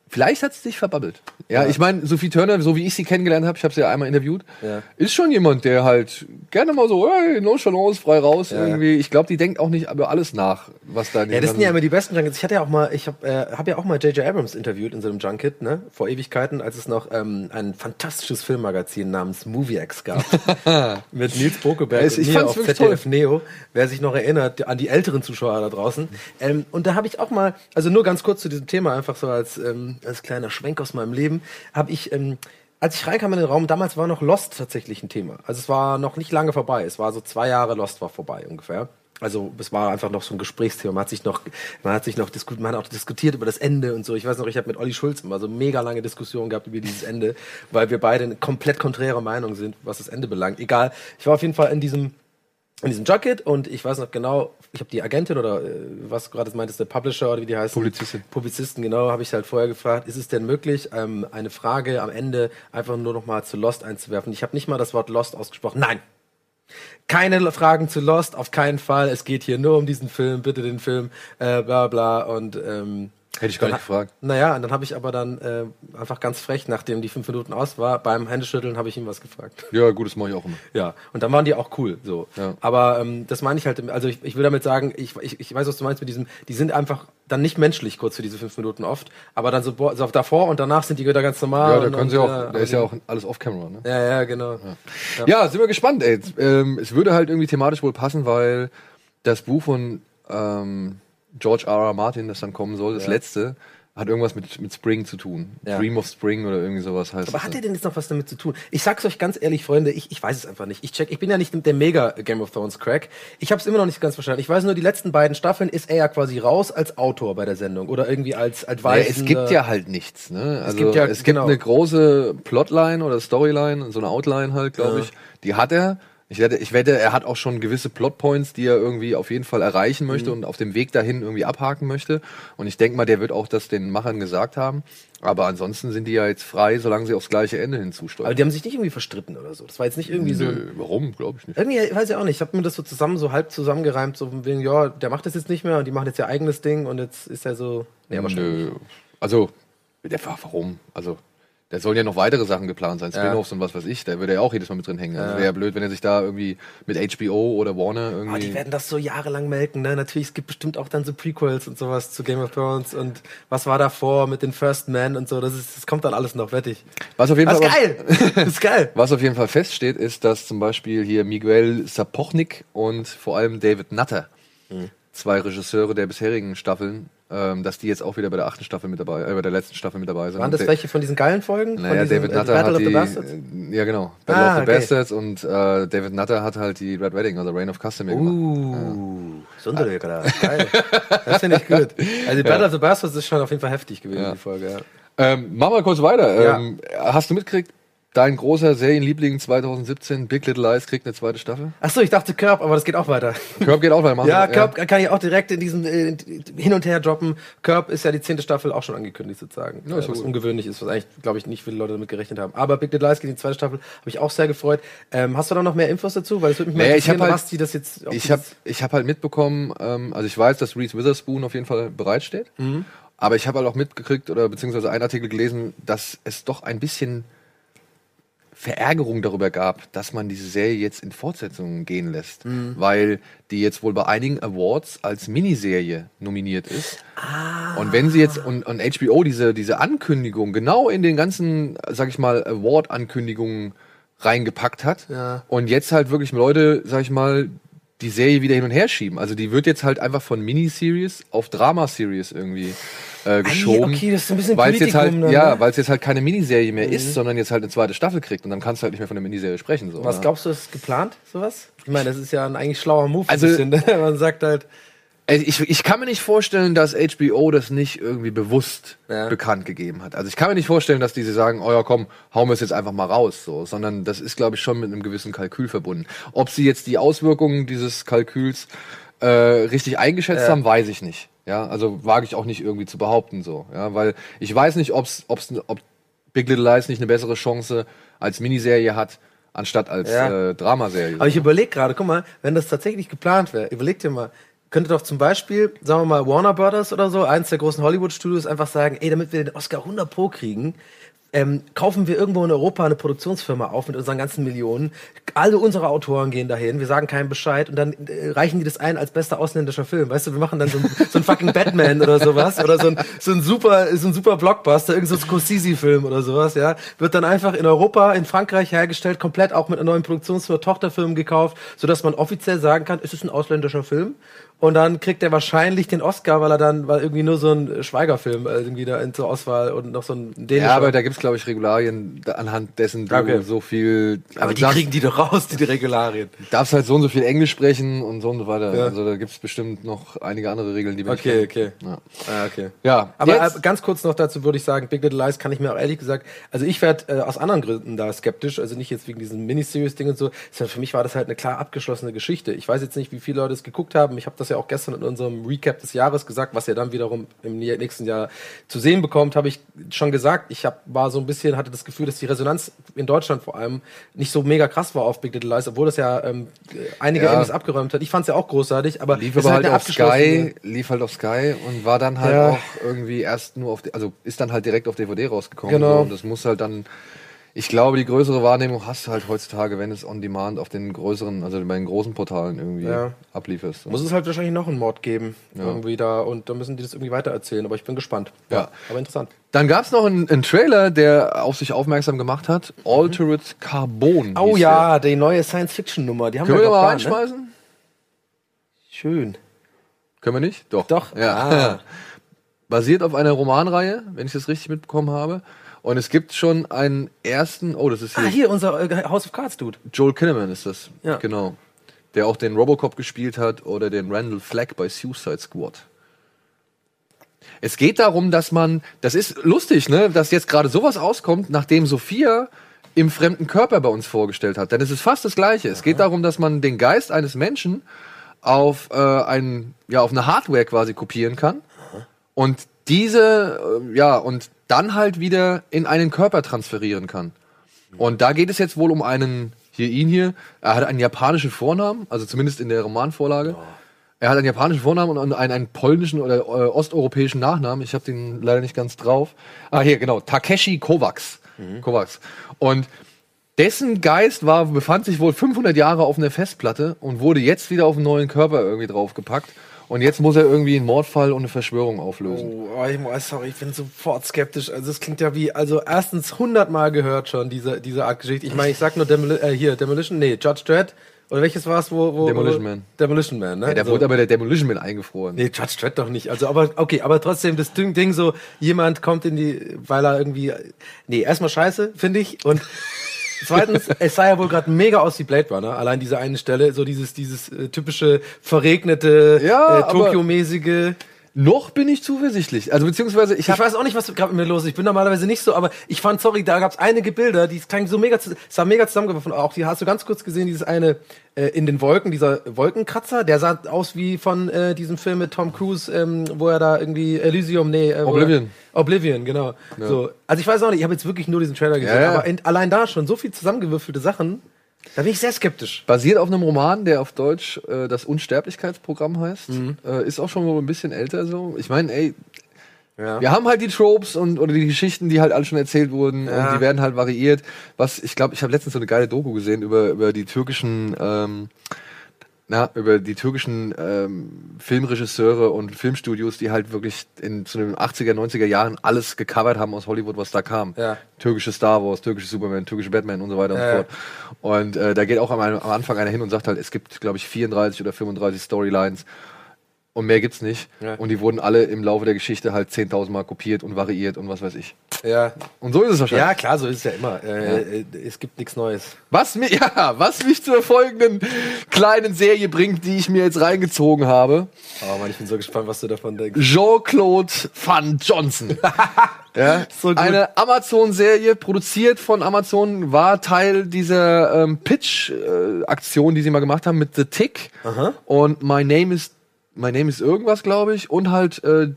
[SPEAKER 2] Vielleicht hat es dich verbabbelt. Ja, ich meine, Sophie Turner, so wie ich sie kennengelernt habe, ich habe sie ja einmal interviewt,
[SPEAKER 1] Ja.
[SPEAKER 2] ist schon jemand, der halt gerne mal so, hey, nonchalance, frei raus,
[SPEAKER 1] Ja.
[SPEAKER 2] irgendwie. Ich glaube, die denkt auch nicht über alles nach, was da
[SPEAKER 1] Ja, das sind ja immer die besten Junkets. Ich hatte ja auch mal, ich habe äh, hab ja auch mal J.J. Abrams interviewt in so einem Junket, ne, vor Ewigkeiten, als es noch ähm, ein fantastisches Filmmagazin namens MovieX gab. <laughs> mit Nils Bokeberg
[SPEAKER 2] Es-
[SPEAKER 1] und
[SPEAKER 2] ich
[SPEAKER 1] mir auf ZDF Neo. Wer sich noch erinnert, an die älteren Zuschauer da draußen. Ähm, und da habe ich auch mal, also nur ganz kurz zu diesem Thema, einfach so als, ähm, als kleiner Schwenk aus meinem Leben, habe ich, ähm, als ich reinkam in den Raum, damals war noch Lost tatsächlich ein Thema. Also es war noch nicht lange vorbei. Es war so zwei Jahre Lost war vorbei ungefähr. Also es war einfach noch so ein Gesprächsthema. Man hat sich noch, man hat sich noch diskutiert, man hat auch diskutiert über das Ende und so. Ich weiß noch, ich habe mit Olli Schulz immer so mega lange Diskussionen gehabt über dieses Ende, weil wir beide eine komplett konträre Meinung sind, was das Ende belangt. Egal. Ich war auf jeden Fall in diesem in diesem Jacket und ich weiß noch genau, ich habe die Agentin oder äh, was du gerade meintest, der Publisher oder wie die heißen.
[SPEAKER 2] Publizistin.
[SPEAKER 1] Publizisten, genau, habe ich halt vorher gefragt, ist es denn möglich, ähm, eine Frage am Ende einfach nur noch mal zu Lost einzuwerfen? Ich habe nicht mal das Wort Lost ausgesprochen. Nein. Keine Fragen zu Lost, auf keinen Fall. Es geht hier nur um diesen Film, bitte den Film, äh, bla bla. Und ähm,
[SPEAKER 2] Hätte ich gar nicht gefragt.
[SPEAKER 1] Naja, und dann habe ich aber dann äh, einfach ganz frech, nachdem die fünf Minuten aus war, beim Händeschütteln habe ich ihm was gefragt.
[SPEAKER 2] Ja, gut, das mache ich auch immer.
[SPEAKER 1] Ja, und dann waren die auch cool, so.
[SPEAKER 2] Ja.
[SPEAKER 1] Aber ähm, das meine ich halt, also ich, ich will damit sagen, ich, ich, ich weiß, was du meinst mit diesem, die sind einfach dann nicht menschlich kurz für diese fünf Minuten oft, aber dann so, so davor und danach sind die wieder ganz normal.
[SPEAKER 2] Ja, da können
[SPEAKER 1] und,
[SPEAKER 2] sie auch,
[SPEAKER 1] ja,
[SPEAKER 2] da ist ja auch alles off-camera, ne?
[SPEAKER 1] Ja, ja, genau.
[SPEAKER 2] Ja, sind wir gespannt, ey. Ähm, es würde halt irgendwie thematisch wohl passen, weil das Buch von ähm, George R. R. Martin, das dann kommen soll, das
[SPEAKER 1] Ja.
[SPEAKER 2] letzte, hat irgendwas mit, mit Spring zu tun.
[SPEAKER 1] Ja.
[SPEAKER 2] Dream of Spring oder irgendwie sowas heißt
[SPEAKER 1] Aber hat er denn jetzt noch was damit zu tun? Ich sag's euch ganz ehrlich, Freunde, ich, ich weiß es einfach nicht. Ich check, ich bin ja nicht der mega Game of Thrones Crack. Ich habe es immer noch nicht ganz verstanden. Ich weiß nur, die letzten beiden Staffeln ist er ja quasi raus als Autor bei der Sendung oder irgendwie als als
[SPEAKER 2] Ja, es gibt ja halt nichts, ne? Also
[SPEAKER 1] gibt ja-
[SPEAKER 2] es gibt
[SPEAKER 1] genau.
[SPEAKER 2] eine große Plotline oder Storyline, so eine Outline halt, glaube
[SPEAKER 1] Ja.
[SPEAKER 2] ich. Die hat er. Ich wette, ich wette, er hat auch schon gewisse Plotpoints, die er irgendwie auf jeden Fall erreichen möchte
[SPEAKER 1] Mhm.
[SPEAKER 2] und auf dem Weg dahin irgendwie abhaken möchte. Und ich denke mal, der wird auch das den Machern gesagt haben. Aber ansonsten sind die ja jetzt frei, solange sie aufs gleiche Ende hinzusteuern.
[SPEAKER 1] Aber die haben sich nicht irgendwie verstritten oder so. Das war jetzt nicht irgendwie so.
[SPEAKER 2] Nö, warum? Glaube ich nicht.
[SPEAKER 1] Irgendwie, ich weiß ja auch nicht. Ich habe mir das so zusammen, so halb zusammengereimt, so von wegen, ja, der macht das jetzt nicht mehr und die machen jetzt ihr eigenes Ding und jetzt ist er so. Nee, wahrscheinlich.
[SPEAKER 2] Nö. Also, der, warum? Also, da sollen ja noch weitere Sachen geplant sein,
[SPEAKER 1] Ja.
[SPEAKER 2] Spin-offs und was weiß ich. Da würde er ja auch jedes Mal mit drin hängen. Also,
[SPEAKER 1] Ja.
[SPEAKER 2] wäre ja blöd, wenn er sich da irgendwie mit HBO oder Warner
[SPEAKER 1] Aber
[SPEAKER 2] irgendwie.
[SPEAKER 1] die werden das so jahrelang melken, ne? Natürlich, es gibt bestimmt auch dann so Prequels und sowas zu Game of Thrones und was war davor mit den First Men und so. Das, ist, das kommt dann alles noch, wette ich.
[SPEAKER 2] was auf jeden
[SPEAKER 1] Das
[SPEAKER 2] Fall.
[SPEAKER 1] ist geil! Das ist geil! <laughs>
[SPEAKER 2] Was auf jeden Fall feststeht, ist, dass zum Beispiel hier Miguel Sapochnik und vor allem David Nutter,
[SPEAKER 1] Mhm.
[SPEAKER 2] zwei Regisseure der bisherigen Staffeln, ähm, dass die jetzt auch wieder bei der achten Staffel mit dabei, äh, bei der letzten Staffel mit dabei sind.
[SPEAKER 1] Waren das
[SPEAKER 2] Und
[SPEAKER 1] welche von diesen geilen Folgen?
[SPEAKER 2] Naja,
[SPEAKER 1] von diesem,
[SPEAKER 2] David
[SPEAKER 1] äh,
[SPEAKER 2] Nutter
[SPEAKER 1] Battle
[SPEAKER 2] hat
[SPEAKER 1] of the Bastards?
[SPEAKER 2] äh, ja genau, Battle
[SPEAKER 1] Ah,
[SPEAKER 2] of the
[SPEAKER 1] okay.
[SPEAKER 2] Bastards und äh, David Nutter hat halt die Red Wedding, also Reign of Custom gemacht.
[SPEAKER 1] Uh, Sundere gerade. Geil. Das finde ich <laughs> gut. Also die Battle of the Bastards ist schon auf jeden Fall heftig gewesen,
[SPEAKER 2] Ja.
[SPEAKER 1] die Folge, ja.
[SPEAKER 2] Ähm, machen wir kurz weiter.
[SPEAKER 1] Ja.
[SPEAKER 2] Ähm, hast du mitgekriegt, dein großer Serienliebling 2017, Big Little Lies, kriegt eine zweite Staffel?
[SPEAKER 1] Achso, ich dachte Curb, aber das geht auch weiter.
[SPEAKER 2] Curb geht auch weiter. machen
[SPEAKER 1] Ja,
[SPEAKER 2] wir.
[SPEAKER 1] Curb kann ich auch direkt in diesem äh, hin und her droppen. Curb ist ja die zehnte Staffel auch schon angekündigt sozusagen.
[SPEAKER 2] Ja,
[SPEAKER 1] äh, was
[SPEAKER 2] gut.
[SPEAKER 1] ungewöhnlich ist, was eigentlich, glaube ich, nicht viele Leute damit gerechnet haben. Aber Big Little Lies geht in die zweite Staffel, habe ich auch sehr gefreut. Ähm, hast du da noch mehr Infos dazu? Weil es würde mich mal
[SPEAKER 2] Naja, ich
[SPEAKER 1] interessieren,
[SPEAKER 2] halt-
[SPEAKER 1] was die das jetzt.
[SPEAKER 2] Ich habe ich hab halt mitbekommen, ähm, also ich weiß, dass Reese Witherspoon auf jeden Fall bereitsteht.
[SPEAKER 1] Mhm.
[SPEAKER 2] Aber ich habe halt auch mitgekriegt oder beziehungsweise einen Artikel gelesen, dass es doch ein bisschen Verärgerung darüber gab, dass man diese Serie jetzt in Fortsetzungen gehen lässt.
[SPEAKER 1] Mhm.
[SPEAKER 2] Weil die jetzt wohl bei einigen Awards als Miniserie nominiert ist.
[SPEAKER 1] Ah.
[SPEAKER 2] Und wenn sie jetzt und, und HBO diese, diese Ankündigung genau in den ganzen, sag ich mal, Award-Ankündigungen reingepackt hat
[SPEAKER 1] Ja.
[SPEAKER 2] und jetzt halt wirklich Leute, sag ich mal, die Serie wieder hin und her schieben. Also die wird jetzt halt einfach von Miniseries auf Drama-Series irgendwie äh, geschoben.
[SPEAKER 1] okay, das ist ein bisschen
[SPEAKER 2] weil es jetzt halt,
[SPEAKER 1] dann,
[SPEAKER 2] ja,
[SPEAKER 1] ne?
[SPEAKER 2] weil es jetzt halt keine Miniserie mehr ist, sondern jetzt halt eine zweite Staffel kriegt und dann kannst du halt nicht mehr von der Miniserie sprechen. So,
[SPEAKER 1] Was
[SPEAKER 2] ne?
[SPEAKER 1] glaubst du, ist geplant, sowas? Ich meine, das ist ja ein eigentlich schlauer Move.
[SPEAKER 2] Also-
[SPEAKER 1] ein bisschen, ne? <laughs> man sagt halt,
[SPEAKER 2] ich, ich kann mir nicht vorstellen, dass HBO das nicht irgendwie bewusst
[SPEAKER 1] Ja.
[SPEAKER 2] bekannt gegeben hat. Also ich kann mir nicht vorstellen, dass diese sagen, oh ja, komm, hauen wir es jetzt einfach mal raus, so, sondern das ist, glaube ich, schon mit einem gewissen Kalkül verbunden. Ob sie jetzt die Auswirkungen dieses Kalküls äh, richtig eingeschätzt
[SPEAKER 1] Ja.
[SPEAKER 2] haben, weiß ich nicht. Ja, also wage ich auch nicht irgendwie zu behaupten, so, ja, weil ich weiß nicht, ob's, ob's, ob Big Little Lies nicht eine bessere Chance als Miniserie hat anstatt als
[SPEAKER 1] Ja.
[SPEAKER 2] äh, Dramaserie.
[SPEAKER 1] Aber ich überlege gerade, guck mal, wenn das tatsächlich geplant wäre, überleg dir mal, könnte doch zum Beispiel, sagen wir mal, Warner Brothers oder so, eins der großen Hollywood-Studios, einfach sagen, ey, damit wir den Oscar 100 Pro kriegen, ähm, kaufen wir irgendwo in Europa eine Produktionsfirma auf mit unseren ganzen Millionen. Alle unsere Autoren gehen dahin, wir sagen keinem Bescheid und dann äh, reichen die das ein als bester ausländischer Film. Weißt du, wir machen dann so ein, so ein fucking Batman oder sowas oder so ein, so ein super, so ein super Blockbuster, irgend so Scorsese-Film oder sowas, ja. Wird dann einfach in Europa, in Frankreich hergestellt, komplett auch mit einer neuen Produktionsfirma, Tochterfirmen gekauft, sodass man offiziell sagen kann, es ist ein ausländischer Film. Und dann kriegt er wahrscheinlich den Oscar, weil er dann, weil irgendwie nur so ein Schweigerfilm äh, irgendwie da in zur Auswahl und noch so ein dänischer.
[SPEAKER 2] ja, aber da gibt's glaub ich, Regularien, anhand dessen du
[SPEAKER 1] Okay.
[SPEAKER 2] so viel.
[SPEAKER 1] aber
[SPEAKER 2] also
[SPEAKER 1] die
[SPEAKER 2] darfst-
[SPEAKER 1] kriegen die doch raus, die, die Regularien.
[SPEAKER 2] darfst halt so und so viel Englisch sprechen und so und so weiter.
[SPEAKER 1] Ja.
[SPEAKER 2] Also da gibt's bestimmt noch einige andere Regeln, die wir
[SPEAKER 1] Okay, okay.
[SPEAKER 2] Ja.
[SPEAKER 1] Ah, okay.
[SPEAKER 2] Ja,
[SPEAKER 1] Aber
[SPEAKER 2] jetzt-
[SPEAKER 1] äh, ganz kurz noch dazu würde ich sagen, Big Little Lies kann ich mir auch ehrlich gesagt, also ich werde äh, aus anderen Gründen da skeptisch, also nicht jetzt wegen diesem Miniseries-Ding und so, sondern für mich war das halt eine klar abgeschlossene Geschichte. Ich weiß jetzt nicht, wie viele Leute es geguckt haben. Ich habe das ja auch gestern in unserem Recap des Jahres gesagt, was ihr dann wiederum im nä- nächsten Jahr zu sehen bekommt, habe ich schon gesagt. Ich hab, war so ein bisschen, hatte das Gefühl, dass die Resonanz in Deutschland vor allem nicht so mega krass war auf Big Little Lies, obwohl das ja ähm, einige
[SPEAKER 2] Ja.
[SPEAKER 1] Emmys abgeräumt hat. Ich fand es ja auch großartig, aber
[SPEAKER 2] Lief aber halt,
[SPEAKER 1] eine
[SPEAKER 2] auf Sky, lief halt auf Sky und war dann halt
[SPEAKER 1] Ja.
[SPEAKER 2] auch irgendwie erst nur auf, also ist dann halt direkt auf DVD rausgekommen.
[SPEAKER 1] Genau.
[SPEAKER 2] So, und das muss halt dann, ich glaube, die größere Wahrnehmung hast du halt heutzutage, wenn es on demand auf den größeren, also bei den großen Portalen irgendwie
[SPEAKER 1] Ja.
[SPEAKER 2] ablieferst.
[SPEAKER 1] Muss es halt wahrscheinlich noch einen Mod geben, irgendwie da, und dann müssen die das irgendwie weitererzählen, aber ich bin gespannt.
[SPEAKER 2] Ja.
[SPEAKER 1] Aber interessant.
[SPEAKER 2] Dann gab's noch einen, einen Trailer, der auf sich aufmerksam gemacht hat. Altered Carbon.
[SPEAKER 1] Oh ja, die neue Science-Fiction-Nummer, die haben
[SPEAKER 2] Der. Können wir
[SPEAKER 1] wir
[SPEAKER 2] mal
[SPEAKER 1] ne?
[SPEAKER 2] reinschmeißen?
[SPEAKER 1] Schön.
[SPEAKER 2] Können wir nicht? Doch.
[SPEAKER 1] Doch.
[SPEAKER 2] Ja.
[SPEAKER 1] Ah. <laughs>
[SPEAKER 2] Basiert auf einer Romanreihe, wenn ich das richtig mitbekommen habe. Und es gibt schon einen ersten, oh, das ist hier,
[SPEAKER 1] Ah, hier, unser äh, House of Cards Dude.
[SPEAKER 2] Joel Kinnaman ist das.
[SPEAKER 1] Ja.
[SPEAKER 2] Genau. Der auch den Robocop gespielt hat oder den Randall Flagg bei Suicide Squad. Es geht darum, dass man, das ist lustig, ne, dass jetzt gerade sowas auskommt, nachdem Sophia im fremden Körper bei uns vorgestellt hat. Denn es ist fast das Gleiche. Es geht darum, dass man den Geist eines Menschen auf äh, ein, ja, auf eine Hardware quasi kopieren kann und diese, äh, ja, und dann halt wieder in einen Körper transferieren kann. Und da geht es jetzt wohl um einen, hier ihn hier, er hat einen japanischen Vornamen, also zumindest in der Romanvorlage. Er hat einen japanischen Vornamen und einen, einen polnischen oder äh, osteuropäischen Nachnamen. Ich habe den leider nicht ganz drauf. Ah, hier, genau. Takeshi Kovacs. Kovacs. Und dessen Geist war, befand sich wohl 500 Jahre auf einer Festplatte und wurde jetzt wieder auf einen neuen Körper irgendwie draufgepackt. Und jetzt muss er irgendwie einen Mordfall und eine Verschwörung auflösen.
[SPEAKER 1] Oh, oh, sorry, ich bin sofort skeptisch. Also es klingt ja wie, also erstens hundertmal gehört schon, diese, diese Art Geschichte. Ich meine, ich sag nur Demoli äh, hier, Demolition, nee, Judge Dredd. Oder welches war es, wo, wo...
[SPEAKER 2] Demolition
[SPEAKER 1] wo,
[SPEAKER 2] Man.
[SPEAKER 1] Demolition Man, ne?
[SPEAKER 2] Ja, der
[SPEAKER 1] So.
[SPEAKER 2] wurde aber der Demolition Man eingefroren.
[SPEAKER 1] Nee, Judge Dredd doch nicht. Also, aber, okay, aber trotzdem, das Ding, Ding so, jemand kommt in die, weil er irgendwie, nee, erstmal scheiße, finde ich. Und zweitens, es sah ja wohl gerade mega aus wie Blade Runner. Allein diese eine Stelle, so dieses, dieses äh, typische verregnete,
[SPEAKER 2] Ja,
[SPEAKER 1] äh, Tokio-mäßige.
[SPEAKER 2] Noch bin ich zuversichtlich. Also beziehungsweise ich
[SPEAKER 1] Ich weiß auch nicht, was gerade mit mir los ist. Ich bin normalerweise nicht so, aber ich fand, sorry, da gab es einige Bilder, die klangen so mega, sah mega zusammengeworfen. Auch die hast du ganz kurz gesehen, dieses eine äh, in den Wolken, dieser Wolkenkratzer, der sah aus wie von äh, diesem Film mit Tom Cruise, ähm, wo er da irgendwie Elysium, nee, äh,
[SPEAKER 2] Oblivion.
[SPEAKER 1] Er, Oblivion, genau. So, also ich weiß auch nicht, ich habe jetzt wirklich nur diesen Trailer gesehen,
[SPEAKER 2] Ja, ja.
[SPEAKER 1] aber in, allein da schon so viel zusammengewürfelte Sachen, da bin ich sehr skeptisch.
[SPEAKER 2] basiert auf einem Roman, der auf Deutsch äh, das Unsterblichkeitsprogramm heißt.
[SPEAKER 1] Mhm.
[SPEAKER 2] Äh, ist auch schon wohl ein bisschen älter so. Ich meine, ey,
[SPEAKER 1] Ja.
[SPEAKER 2] wir haben halt die Tropes und oder die Geschichten, die halt alle schon erzählt wurden
[SPEAKER 1] Ja.
[SPEAKER 2] und die werden halt variiert. Was ich glaube, ich habe letztens so eine geile Doku gesehen über über die türkischen ähm, na, über die türkischen ähm, Filmregisseure und Filmstudios, die halt wirklich in zu den 80er, 90er Jahren alles gecovert haben aus Hollywood, was da kam.
[SPEAKER 1] Ja.
[SPEAKER 2] Türkische Star Wars, türkische Superman, türkische Batman und so weiter
[SPEAKER 1] Ja,
[SPEAKER 2] und so fort. Und äh, da geht auch am, am Anfang einer hin und sagt halt, es gibt, glaube ich, 34 oder 35 Storylines und mehr gibt's nicht.
[SPEAKER 1] Ja.
[SPEAKER 2] Und die wurden alle im Laufe der Geschichte halt 10.000 Mal kopiert und variiert und was weiß ich.
[SPEAKER 1] Ja.
[SPEAKER 2] Und so ist es wahrscheinlich.
[SPEAKER 1] ja, klar, so ist es ja immer. Äh, äh, Es gibt nichts Neues.
[SPEAKER 2] Was mich, <laughs> ja, was mich zur folgenden kleinen Serie bringt, die ich mir jetzt reingezogen habe.
[SPEAKER 1] Oh Mann, ich bin so gespannt, was du davon denkst.
[SPEAKER 2] Jean-Claude Van Johnson. <laughs> ja,
[SPEAKER 1] So gut.
[SPEAKER 2] Eine Amazon-Serie, produziert von Amazon, war Teil dieser ähm, Pitch-Aktion, die sie mal gemacht haben mit The Tick. Und My Name is My Name is irgendwas, glaube ich. Und halt äh,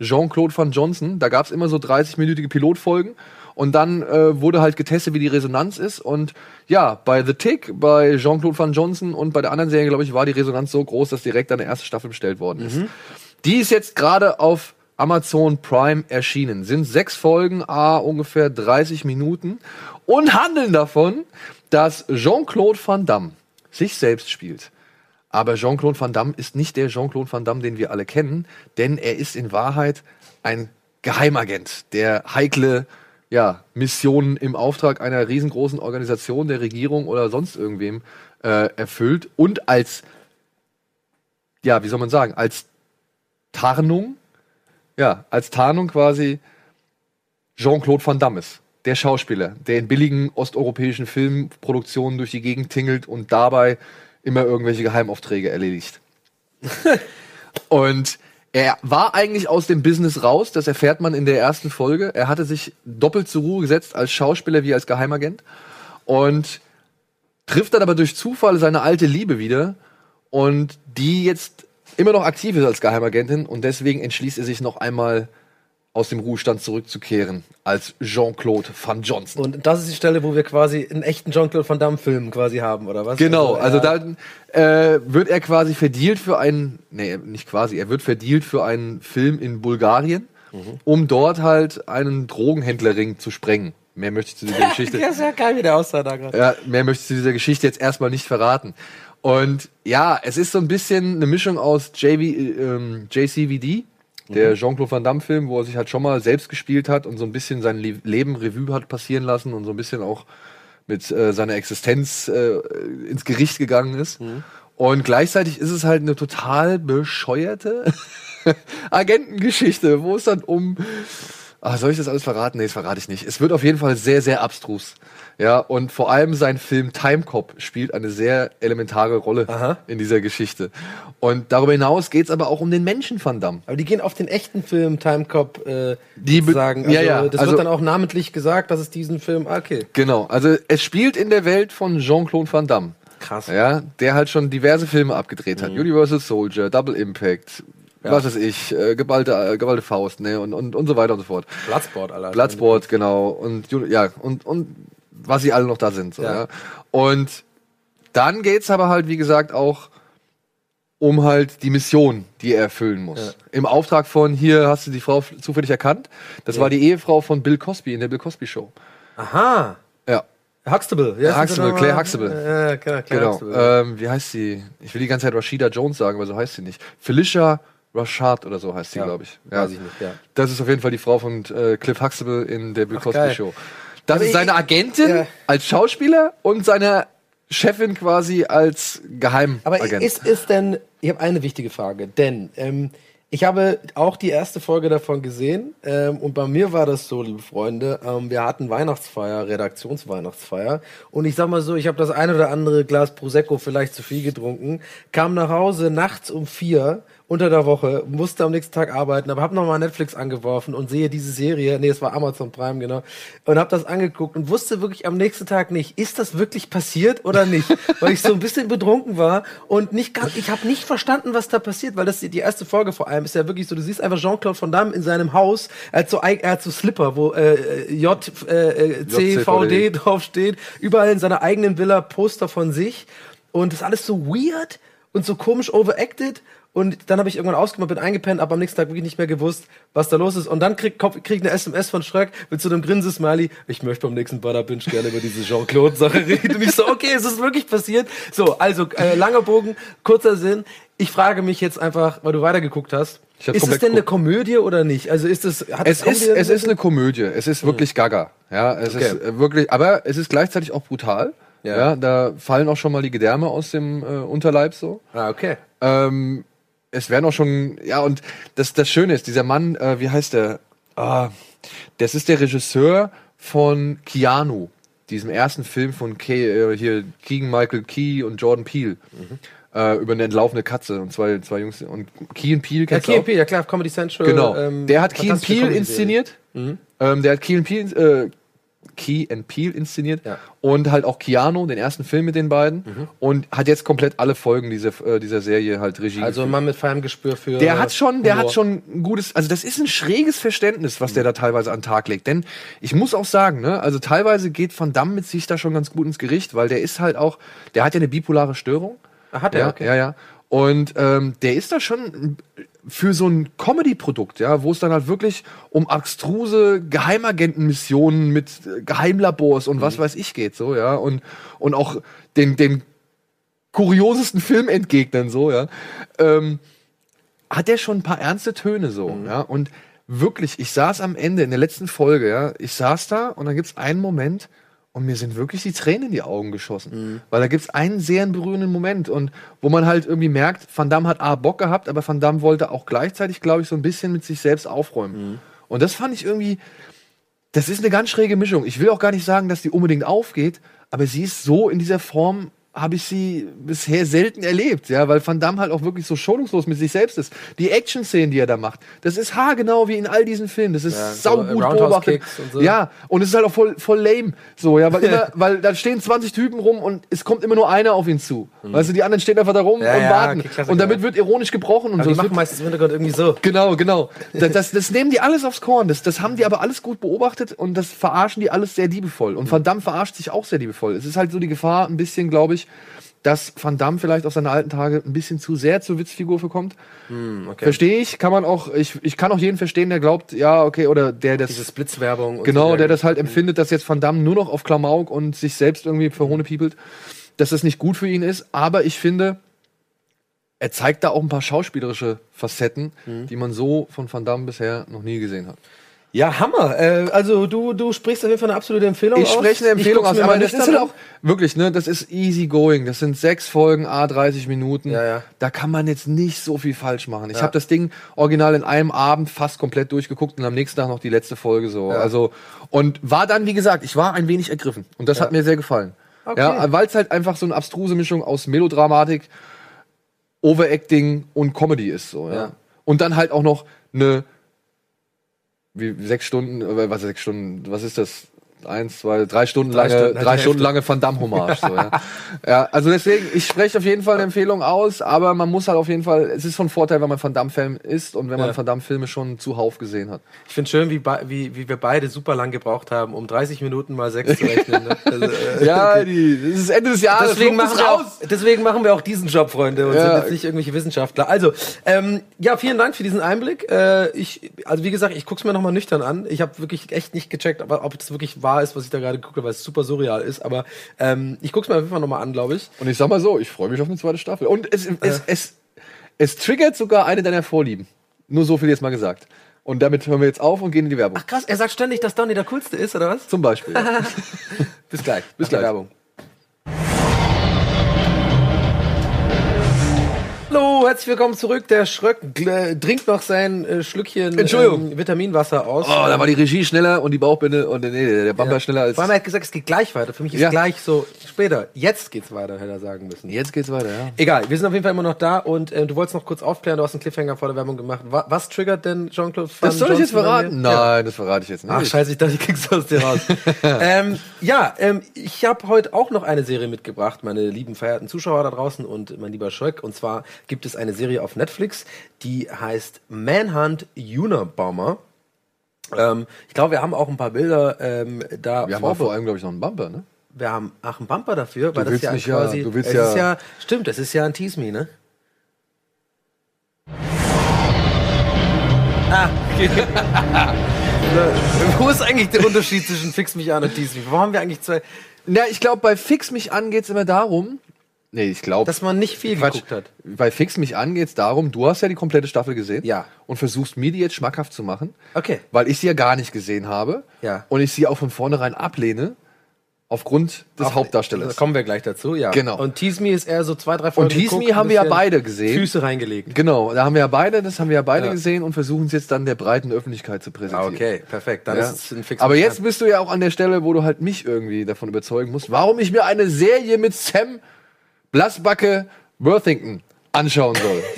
[SPEAKER 2] Jean-Claude Van Johnson. Da gab es immer so 30-minütige Pilotfolgen. Und dann äh, wurde halt getestet, wie die Resonanz ist. Und ja, bei The Tick, bei Jean-Claude Van Johnson und bei der anderen Serie, glaube ich, war die Resonanz so groß, dass direkt eine erste Staffel bestellt worden ist. Die ist jetzt gerade auf Amazon Prime erschienen. Sind sechs Folgen, a ungefähr 30 Minuten und handeln davon, dass Jean-Claude Van Damme sich selbst spielt. Aber Jean-Claude Van Damme ist nicht der Jean-Claude Van Damme, den wir alle kennen, denn er ist in Wahrheit ein Geheimagent, der heikle ja, Missionen im Auftrag einer riesengroßen Organisation, der Regierung oder sonst irgendwem äh, erfüllt und als, ja, wie soll man sagen, als Tarnung, ja, als Tarnung quasi Jean-Claude Van Damme ist. Der Schauspieler, der in billigen osteuropäischen Filmproduktionen durch die Gegend tingelt und dabei immer irgendwelche Geheimaufträge erledigt. <laughs> und er war eigentlich aus dem Business raus, das erfährt man in der ersten Folge. Er hatte sich doppelt zur Ruhe gesetzt als Schauspieler wie als Geheimagent und trifft dann aber durch Zufall seine alte Liebe wieder und die jetzt immer noch aktiv ist als Geheimagentin und deswegen entschließt er sich noch einmal aus dem Ruhestand zurückzukehren als Jean-Claude Van Johnson.
[SPEAKER 1] Und das ist die Stelle, wo wir quasi einen echten Jean-Claude Van Damme-Film quasi haben, oder was?
[SPEAKER 2] Genau, also
[SPEAKER 1] ja.
[SPEAKER 2] dann äh, wird er quasi verdealt für einen, nee, nicht quasi, er wird verdealt für einen Film in Bulgarien, um dort halt einen Drogenhändlerring zu sprengen. Mehr möchte ich zu dieser <laughs> Geschichte.
[SPEAKER 1] Ja, ist ja geil, wie der aussah da gerade.
[SPEAKER 2] Ja, mehr möchte ich zu dieser Geschichte jetzt erstmal nicht verraten. Und ja, es ist so ein bisschen eine Mischung aus JV, ähm, JCVD, der Jean-Claude Van Damme-Film, wo er sich halt schon mal selbst gespielt hat und so ein bisschen sein Le Leben Revue hat passieren lassen und so ein bisschen auch mit äh, seiner Existenz äh, ins Gericht gegangen ist. Und gleichzeitig ist es halt eine total bescheuerte <laughs> Agentengeschichte, wo es dann um Ah, soll ich das alles verraten? Nee, das verrate ich nicht. Es wird auf jeden Fall sehr, sehr abstrus. Ja, und vor allem sein Film Time Cop spielt eine sehr elementare Rolle
[SPEAKER 1] Aha.
[SPEAKER 2] in dieser Geschichte. Und darüber hinaus geht's aber auch um den Menschen Van Damme.
[SPEAKER 1] Aber die gehen auf den echten Film Time Cop äh,
[SPEAKER 2] Die
[SPEAKER 1] sagen. Also,
[SPEAKER 2] ja, ja,
[SPEAKER 1] Das
[SPEAKER 2] also-
[SPEAKER 1] wird dann auch namentlich gesagt, dass es diesen Film. ah, Okay.
[SPEAKER 2] Genau, also es spielt in der Welt von Jean-Claude Van Damme.
[SPEAKER 1] Krass.
[SPEAKER 2] Ja, der halt schon diverse Filme abgedreht hat. Universal Soldier, Double Impact, was weiß ich, äh, geballte, äh, geballte Faust, ne, und, und, und so weiter und so fort.
[SPEAKER 1] Bloodsport, Alter.
[SPEAKER 2] Bloodsport, genau. Und ja, und, und was sie alle noch da sind. So,
[SPEAKER 1] Ja.
[SPEAKER 2] ja. Und dann geht's aber halt, wie gesagt, auch um halt die Mission, die er erfüllen muss.
[SPEAKER 1] Ja.
[SPEAKER 2] Im Auftrag von, hier hast du die Frau zufällig erkannt. Das
[SPEAKER 1] Ja.
[SPEAKER 2] war die Ehefrau von Bill Cosby in der Bill Cosby Show.
[SPEAKER 1] Aha.
[SPEAKER 2] Ja,
[SPEAKER 1] Huxtable. Ja,
[SPEAKER 2] Huxtable, Claire Huxtable.
[SPEAKER 1] Ja, klar, Claire
[SPEAKER 2] genau.
[SPEAKER 1] Huxtable.
[SPEAKER 2] Ähm, wie heißt sie? Ich will die ganze Zeit Rashida Jones sagen, aber so heißt sie nicht. Felicia Rashad oder so heißt sie,
[SPEAKER 1] Ja,
[SPEAKER 2] glaube ich.
[SPEAKER 1] weiß ich nicht, ja.
[SPEAKER 2] Das ist auf jeden Fall die Frau von äh, Cliff Huxtable in der Bill
[SPEAKER 1] Ach,
[SPEAKER 2] Cosby
[SPEAKER 1] geil.
[SPEAKER 2] Show. Das
[SPEAKER 1] Aber
[SPEAKER 2] ist seine
[SPEAKER 1] ich-
[SPEAKER 2] Agentin
[SPEAKER 1] ja.
[SPEAKER 2] als Schauspieler und seine Chefin quasi als Geheimagent.
[SPEAKER 1] Aber ist es denn, ich habe eine wichtige Frage, denn ähm, ich habe auch die erste Folge davon gesehen ähm, und bei mir war das so, liebe Freunde, ähm, wir hatten Weihnachtsfeier, Redaktionsweihnachtsfeier und ich sag mal so, ich habe das ein oder andere Glas Prosecco vielleicht zu viel getrunken, kam nach Hause nachts um vier unter der Woche, musste am nächsten Tag arbeiten, aber habe nochmal Netflix angeworfen und sehe diese Serie, nee, es war Amazon Prime, genau, und habe das angeguckt und wusste wirklich am nächsten Tag nicht, ist das wirklich passiert oder nicht, <laughs> weil ich so ein bisschen betrunken war und nicht ganz, ich habe nicht verstanden, was da passiert, weil das die erste Folge vor allem ist ja wirklich so, du siehst einfach Jean-Claude Van Damme in seinem Haus, er hat so, er hat so Slipper, wo äh, J, äh, C, V, D
[SPEAKER 2] JCVD.
[SPEAKER 1] drauf steht, überall in seiner eigenen Villa Poster von sich und das ist alles so weird und so komisch overacted und dann habe ich irgendwann ausgemacht, bin eingepennt, aber am nächsten Tag wirklich nicht mehr gewusst, was da los ist. Und dann krieg, krieg krieg eine SMS von Schröck mit so einem Grinsesmiley. Ich möchte beim nächsten Binge gerne über diese Jean-Claude-Sache <laughs> reden. Und ich so, okay, es ist wirklich passiert. So, also äh, langer Bogen, kurzer Sinn. Ich frage mich jetzt einfach, weil du weitergeguckt hast.
[SPEAKER 2] Ich
[SPEAKER 1] Ist es denn eine
[SPEAKER 2] geguckt.
[SPEAKER 1] Komödie oder nicht? Also ist es, hat
[SPEAKER 2] es ist,
[SPEAKER 1] Comedy-
[SPEAKER 2] es ist eine Komödie. Es ist wirklich Gaga. Ja, es
[SPEAKER 1] Okay.
[SPEAKER 2] ist äh, wirklich, aber es ist gleichzeitig auch brutal.
[SPEAKER 1] Ja.
[SPEAKER 2] Ja. da fallen auch schon mal die Gedärme aus dem äh, Unterleib so.
[SPEAKER 1] Ah, okay.
[SPEAKER 2] Ähm, es werden auch schon, ja, und das, das Schöne ist, dieser Mann, äh, wie heißt der? Ah, das ist der Regisseur von Keanu, diesem ersten Film von Ke äh, hier Keegan Michael Key und Jordan Peele. Äh, über eine entlaufene Katze und zwei, zwei Jungs. Und Peele
[SPEAKER 1] Ja,
[SPEAKER 2] kennst du
[SPEAKER 1] KP,
[SPEAKER 2] auch?
[SPEAKER 1] ja klar, Comedy Central.
[SPEAKER 2] Genau.
[SPEAKER 1] ähm,
[SPEAKER 2] der hat Peele
[SPEAKER 1] Comedy-Serie.
[SPEAKER 2] inszeniert. Ähm, der hat Key and Peele äh, Key and Peel inszeniert
[SPEAKER 1] Ja.
[SPEAKER 2] und halt auch Keanu, den ersten Film mit den beiden und hat jetzt komplett alle Folgen dieser, äh, dieser Serie halt Regie
[SPEAKER 1] Also ein Mann mit feinem Gespür für.
[SPEAKER 2] der hat schon, der
[SPEAKER 1] Humor.
[SPEAKER 2] hat schon ein gutes, also das ist ein schräges Verständnis, was der da teilweise an den Tag legt. Denn ich muss auch sagen, ne, also teilweise geht Van Damme mit sich da schon ganz gut ins Gericht, weil der ist halt auch, der hat ja eine bipolare Störung.
[SPEAKER 1] Hat er,
[SPEAKER 2] ja,
[SPEAKER 1] okay.
[SPEAKER 2] ja, ja. Und ähm, der ist da schon für so ein Comedy-Produkt, ja, wo es dann halt wirklich um abstruse Geheimagentenmissionen mit äh, Geheimlabors und was weiß ich geht, so, ja, und, und auch den, den kuriosesten Film entgegnen, so, ja, ähm, hat er schon ein paar ernste Töne, so, ja, und wirklich, ich saß am Ende in der letzten Folge, ja, ich saß da und dann gibt's einen Moment, und mir sind wirklich die Tränen in die Augen geschossen. Weil da gibt's einen sehr berührenden Moment und wo man halt irgendwie merkt, Van Damme hat A Bock gehabt, aber Van Damme wollte auch gleichzeitig, glaube ich, so ein bisschen mit sich selbst aufräumen. Und das fand ich irgendwie, das ist eine ganz schräge Mischung. Ich will auch gar nicht sagen, dass die unbedingt aufgeht, aber sie ist so in dieser Form, habe ich sie bisher selten erlebt, ja, weil Van Damme halt auch wirklich so schonungslos mit sich selbst ist. Die Action-Szenen, die er da macht, das ist haargenau wie in all diesen Filmen. Das ist
[SPEAKER 1] Ja, so
[SPEAKER 2] saugut
[SPEAKER 1] Roundhouse
[SPEAKER 2] beobachtet.
[SPEAKER 1] Und so.
[SPEAKER 2] Ja, und es ist halt auch voll, voll lame, so, ja, weil <laughs> immer, weil da stehen 20 Typen rum und es kommt immer nur einer auf ihn zu. Weißt du, die anderen stehen einfach da rum
[SPEAKER 1] Mhm. Ja,
[SPEAKER 2] und
[SPEAKER 1] ja,
[SPEAKER 2] warten.
[SPEAKER 1] okay, Klassiker.
[SPEAKER 2] und damit wird ironisch gebrochen und
[SPEAKER 1] Aber
[SPEAKER 2] so.
[SPEAKER 1] die machen meistens im Hintergrund irgendwie so.
[SPEAKER 2] Genau, genau. Das, das, das nehmen die alles aufs Korn. Das, das haben die aber alles gut beobachtet und das verarschen die alles sehr liebevoll. Und Van Damme verarscht sich auch sehr liebevoll. Es ist halt so die Gefahr, ein bisschen, glaube ich, dass Van Damme vielleicht auf seine alten Tage ein bisschen zu sehr zur Witzfigur verkommt.
[SPEAKER 1] Okay.
[SPEAKER 2] Verstehe ich, kann man auch, ich, ich kann auch jeden verstehen, der glaubt, ja, okay, oder der das.
[SPEAKER 1] Diese Blitzwerbung. und
[SPEAKER 2] Genau,
[SPEAKER 1] so.
[SPEAKER 2] der das halt empfindet, dass jetzt Van Damme nur noch auf Klamauk und sich selbst irgendwie verhohne piepelt, dass das nicht gut für ihn ist. Aber ich finde, er zeigt da auch ein paar schauspielerische Facetten,
[SPEAKER 1] Mhm.
[SPEAKER 2] die man so von Van Damme bisher noch nie gesehen hat.
[SPEAKER 1] Ja, Hammer. Äh, also du, du sprichst auf jeden Fall eine absolute Empfehlung
[SPEAKER 2] Ich
[SPEAKER 1] aus.
[SPEAKER 2] spreche eine Empfehlung aus, aber das ist halt auch wirklich, ne, das ist easy going. Das sind sechs Folgen, a 30 Minuten.
[SPEAKER 1] Ja, ja.
[SPEAKER 2] Da kann man jetzt nicht so viel falsch machen. Ich
[SPEAKER 1] Ja.
[SPEAKER 2] habe das Ding original in einem Abend fast komplett durchgeguckt und am nächsten Tag noch die letzte Folge so.
[SPEAKER 1] Ja.
[SPEAKER 2] Also und war dann, wie gesagt, ich war ein wenig ergriffen und das hat mir sehr gefallen.
[SPEAKER 1] Okay.
[SPEAKER 2] Ja, weil es halt einfach so eine abstruse Mischung aus Melodramatik, Overacting und Comedy ist so. Ja.
[SPEAKER 1] Ja.
[SPEAKER 2] Und dann halt auch noch eine wie sechs Stunden, äh, was sechs Stunden, was ist das? Eins, zwei, drei Stunden
[SPEAKER 1] Drei
[SPEAKER 2] lange,
[SPEAKER 1] Stunden,
[SPEAKER 2] drei Stunden
[SPEAKER 1] Hälfte.
[SPEAKER 2] lange Van Damme Hommage. So, ja. <laughs> ja, also deswegen, ich spreche auf jeden Fall eine Empfehlung aus, aber man muss halt auf jeden Fall, es ist von Vorteil, wenn man Van Damme Fan ist und wenn man
[SPEAKER 1] Ja.
[SPEAKER 2] Van Damme Filme schon zuhauf gesehen hat.
[SPEAKER 1] Ich finde schön, wie, wie, wie wir beide super lang gebraucht haben, um 30 Minuten mal sechs zu rechnen. Ne? Also, äh,
[SPEAKER 2] Ja, <laughs> die, das ist Ende des Jahres.
[SPEAKER 1] Deswegen machen, wir auch, deswegen machen wir auch diesen Job, Freunde, und
[SPEAKER 2] Ja.
[SPEAKER 1] sind jetzt nicht irgendwelche Wissenschaftler. Also, ähm, ja, vielen Dank für diesen Einblick. Äh, ich, also wie gesagt, ich guck's mir nochmal nüchtern an. Ich habe wirklich echt nicht gecheckt, ob, ob das wirklich wahr ist, was ich da gerade gucke, weil es super surreal ist. Aber ähm, ich guck's mir auf jeden Fall nochmal an, glaube ich.
[SPEAKER 2] Und ich sag mal so, ich freue mich auf eine zweite Staffel. Und es, es, es, es triggert sogar eine deiner Vorlieben. Nur so viel jetzt mal gesagt. Und damit hören wir jetzt auf und gehen in die Werbung.
[SPEAKER 1] Ach krass, er sagt ständig, dass Donny der coolste ist, oder was?
[SPEAKER 2] Zum Beispiel. Ja. <laughs>
[SPEAKER 1] Bis gleich.
[SPEAKER 2] Bis
[SPEAKER 1] Nach
[SPEAKER 2] gleich.
[SPEAKER 1] Werbung. Hallo, herzlich willkommen zurück. Der Schröck trinkt noch sein äh, Schlückchen
[SPEAKER 2] Entschuldigung.
[SPEAKER 1] ähm, Vitaminwasser aus.
[SPEAKER 2] Oh, da war die Regie schneller und die Bauchbinde und nee, der Bumper schneller als.
[SPEAKER 1] Vor allem er hat gesagt, es geht gleich weiter. Für mich ist
[SPEAKER 2] Ja.
[SPEAKER 1] gleich so später. Jetzt geht's weiter, hätte er sagen müssen.
[SPEAKER 2] Jetzt geht's weiter, ja.
[SPEAKER 1] Egal, wir sind auf jeden Fall immer noch da und äh, du wolltest noch kurz aufklären, du hast einen Cliffhanger vor der Werbung gemacht. Wa was triggert denn Jean-Claude
[SPEAKER 2] Das soll ich jetzt
[SPEAKER 1] Johnson
[SPEAKER 2] verraten?
[SPEAKER 1] mir? Ja.
[SPEAKER 2] Nein, das verrate ich jetzt nicht.
[SPEAKER 1] Ach scheiße, ich dachte, ich krieg's aus dir raus. <laughs> ähm, ja, ähm, ich habe heute auch noch eine Serie mitgebracht, meine lieben verehrten Zuschauer da draußen und mein lieber Schröck. Und zwar gibt es eine Serie auf Netflix, die heißt Manhunt Unabomber. Ähm, ich glaube, wir haben auch ein paar Bilder ähm, da
[SPEAKER 2] Wir haben auch vor allem, glaube ich, noch einen Bumper, ne?
[SPEAKER 1] wir haben ach einen Bumper dafür, weil das
[SPEAKER 2] willst
[SPEAKER 1] ja
[SPEAKER 2] mich ja-
[SPEAKER 1] quasi
[SPEAKER 2] du willst
[SPEAKER 1] es
[SPEAKER 2] ja-
[SPEAKER 1] ist ja stimmt, das ist ja ein Tease Me, ne? Ah. <laughs> Wo ist eigentlich der Unterschied zwischen Fix mich an und Tease Me? Warum haben wir eigentlich zwei,
[SPEAKER 2] Na, ich glaube, bei Fix mich an geht's immer darum. Nee, ich glaube.
[SPEAKER 1] dass man nicht viel
[SPEAKER 2] Quatsch.
[SPEAKER 1] geguckt hat?
[SPEAKER 2] Bei Fix mich an geht's darum, du hast ja die komplette Staffel gesehen.
[SPEAKER 1] Ja.
[SPEAKER 2] Und versuchst mir die jetzt schmackhaft zu machen.
[SPEAKER 1] Okay.
[SPEAKER 2] Weil ich sie ja gar nicht gesehen habe.
[SPEAKER 1] Ja.
[SPEAKER 2] Und ich sie auch von vornherein ablehne. Aufgrund des
[SPEAKER 1] Auch-
[SPEAKER 2] Hauptdarstellers.
[SPEAKER 1] Da kommen wir gleich dazu, ja.
[SPEAKER 2] Genau.
[SPEAKER 1] Und Tease Me ist eher so zwei, drei Folgen
[SPEAKER 2] Und Tease Me haben wir ja beide gesehen.
[SPEAKER 1] Füße reingelegt.
[SPEAKER 2] Genau, da haben wir ja beide, das haben wir ja beide
[SPEAKER 1] Ja.
[SPEAKER 2] gesehen und versuchen es jetzt dann der breiten Öffentlichkeit zu
[SPEAKER 1] Ah,
[SPEAKER 2] präsentieren.
[SPEAKER 1] okay, perfekt. Dann
[SPEAKER 2] Ja.
[SPEAKER 1] ist es ein Fix
[SPEAKER 2] Aber jetzt
[SPEAKER 1] an.
[SPEAKER 2] bist du ja auch an der Stelle, wo du halt mich irgendwie davon überzeugen musst, warum ich mir eine Serie mit Sam Blassbacke Worthington anschauen soll. <laughs>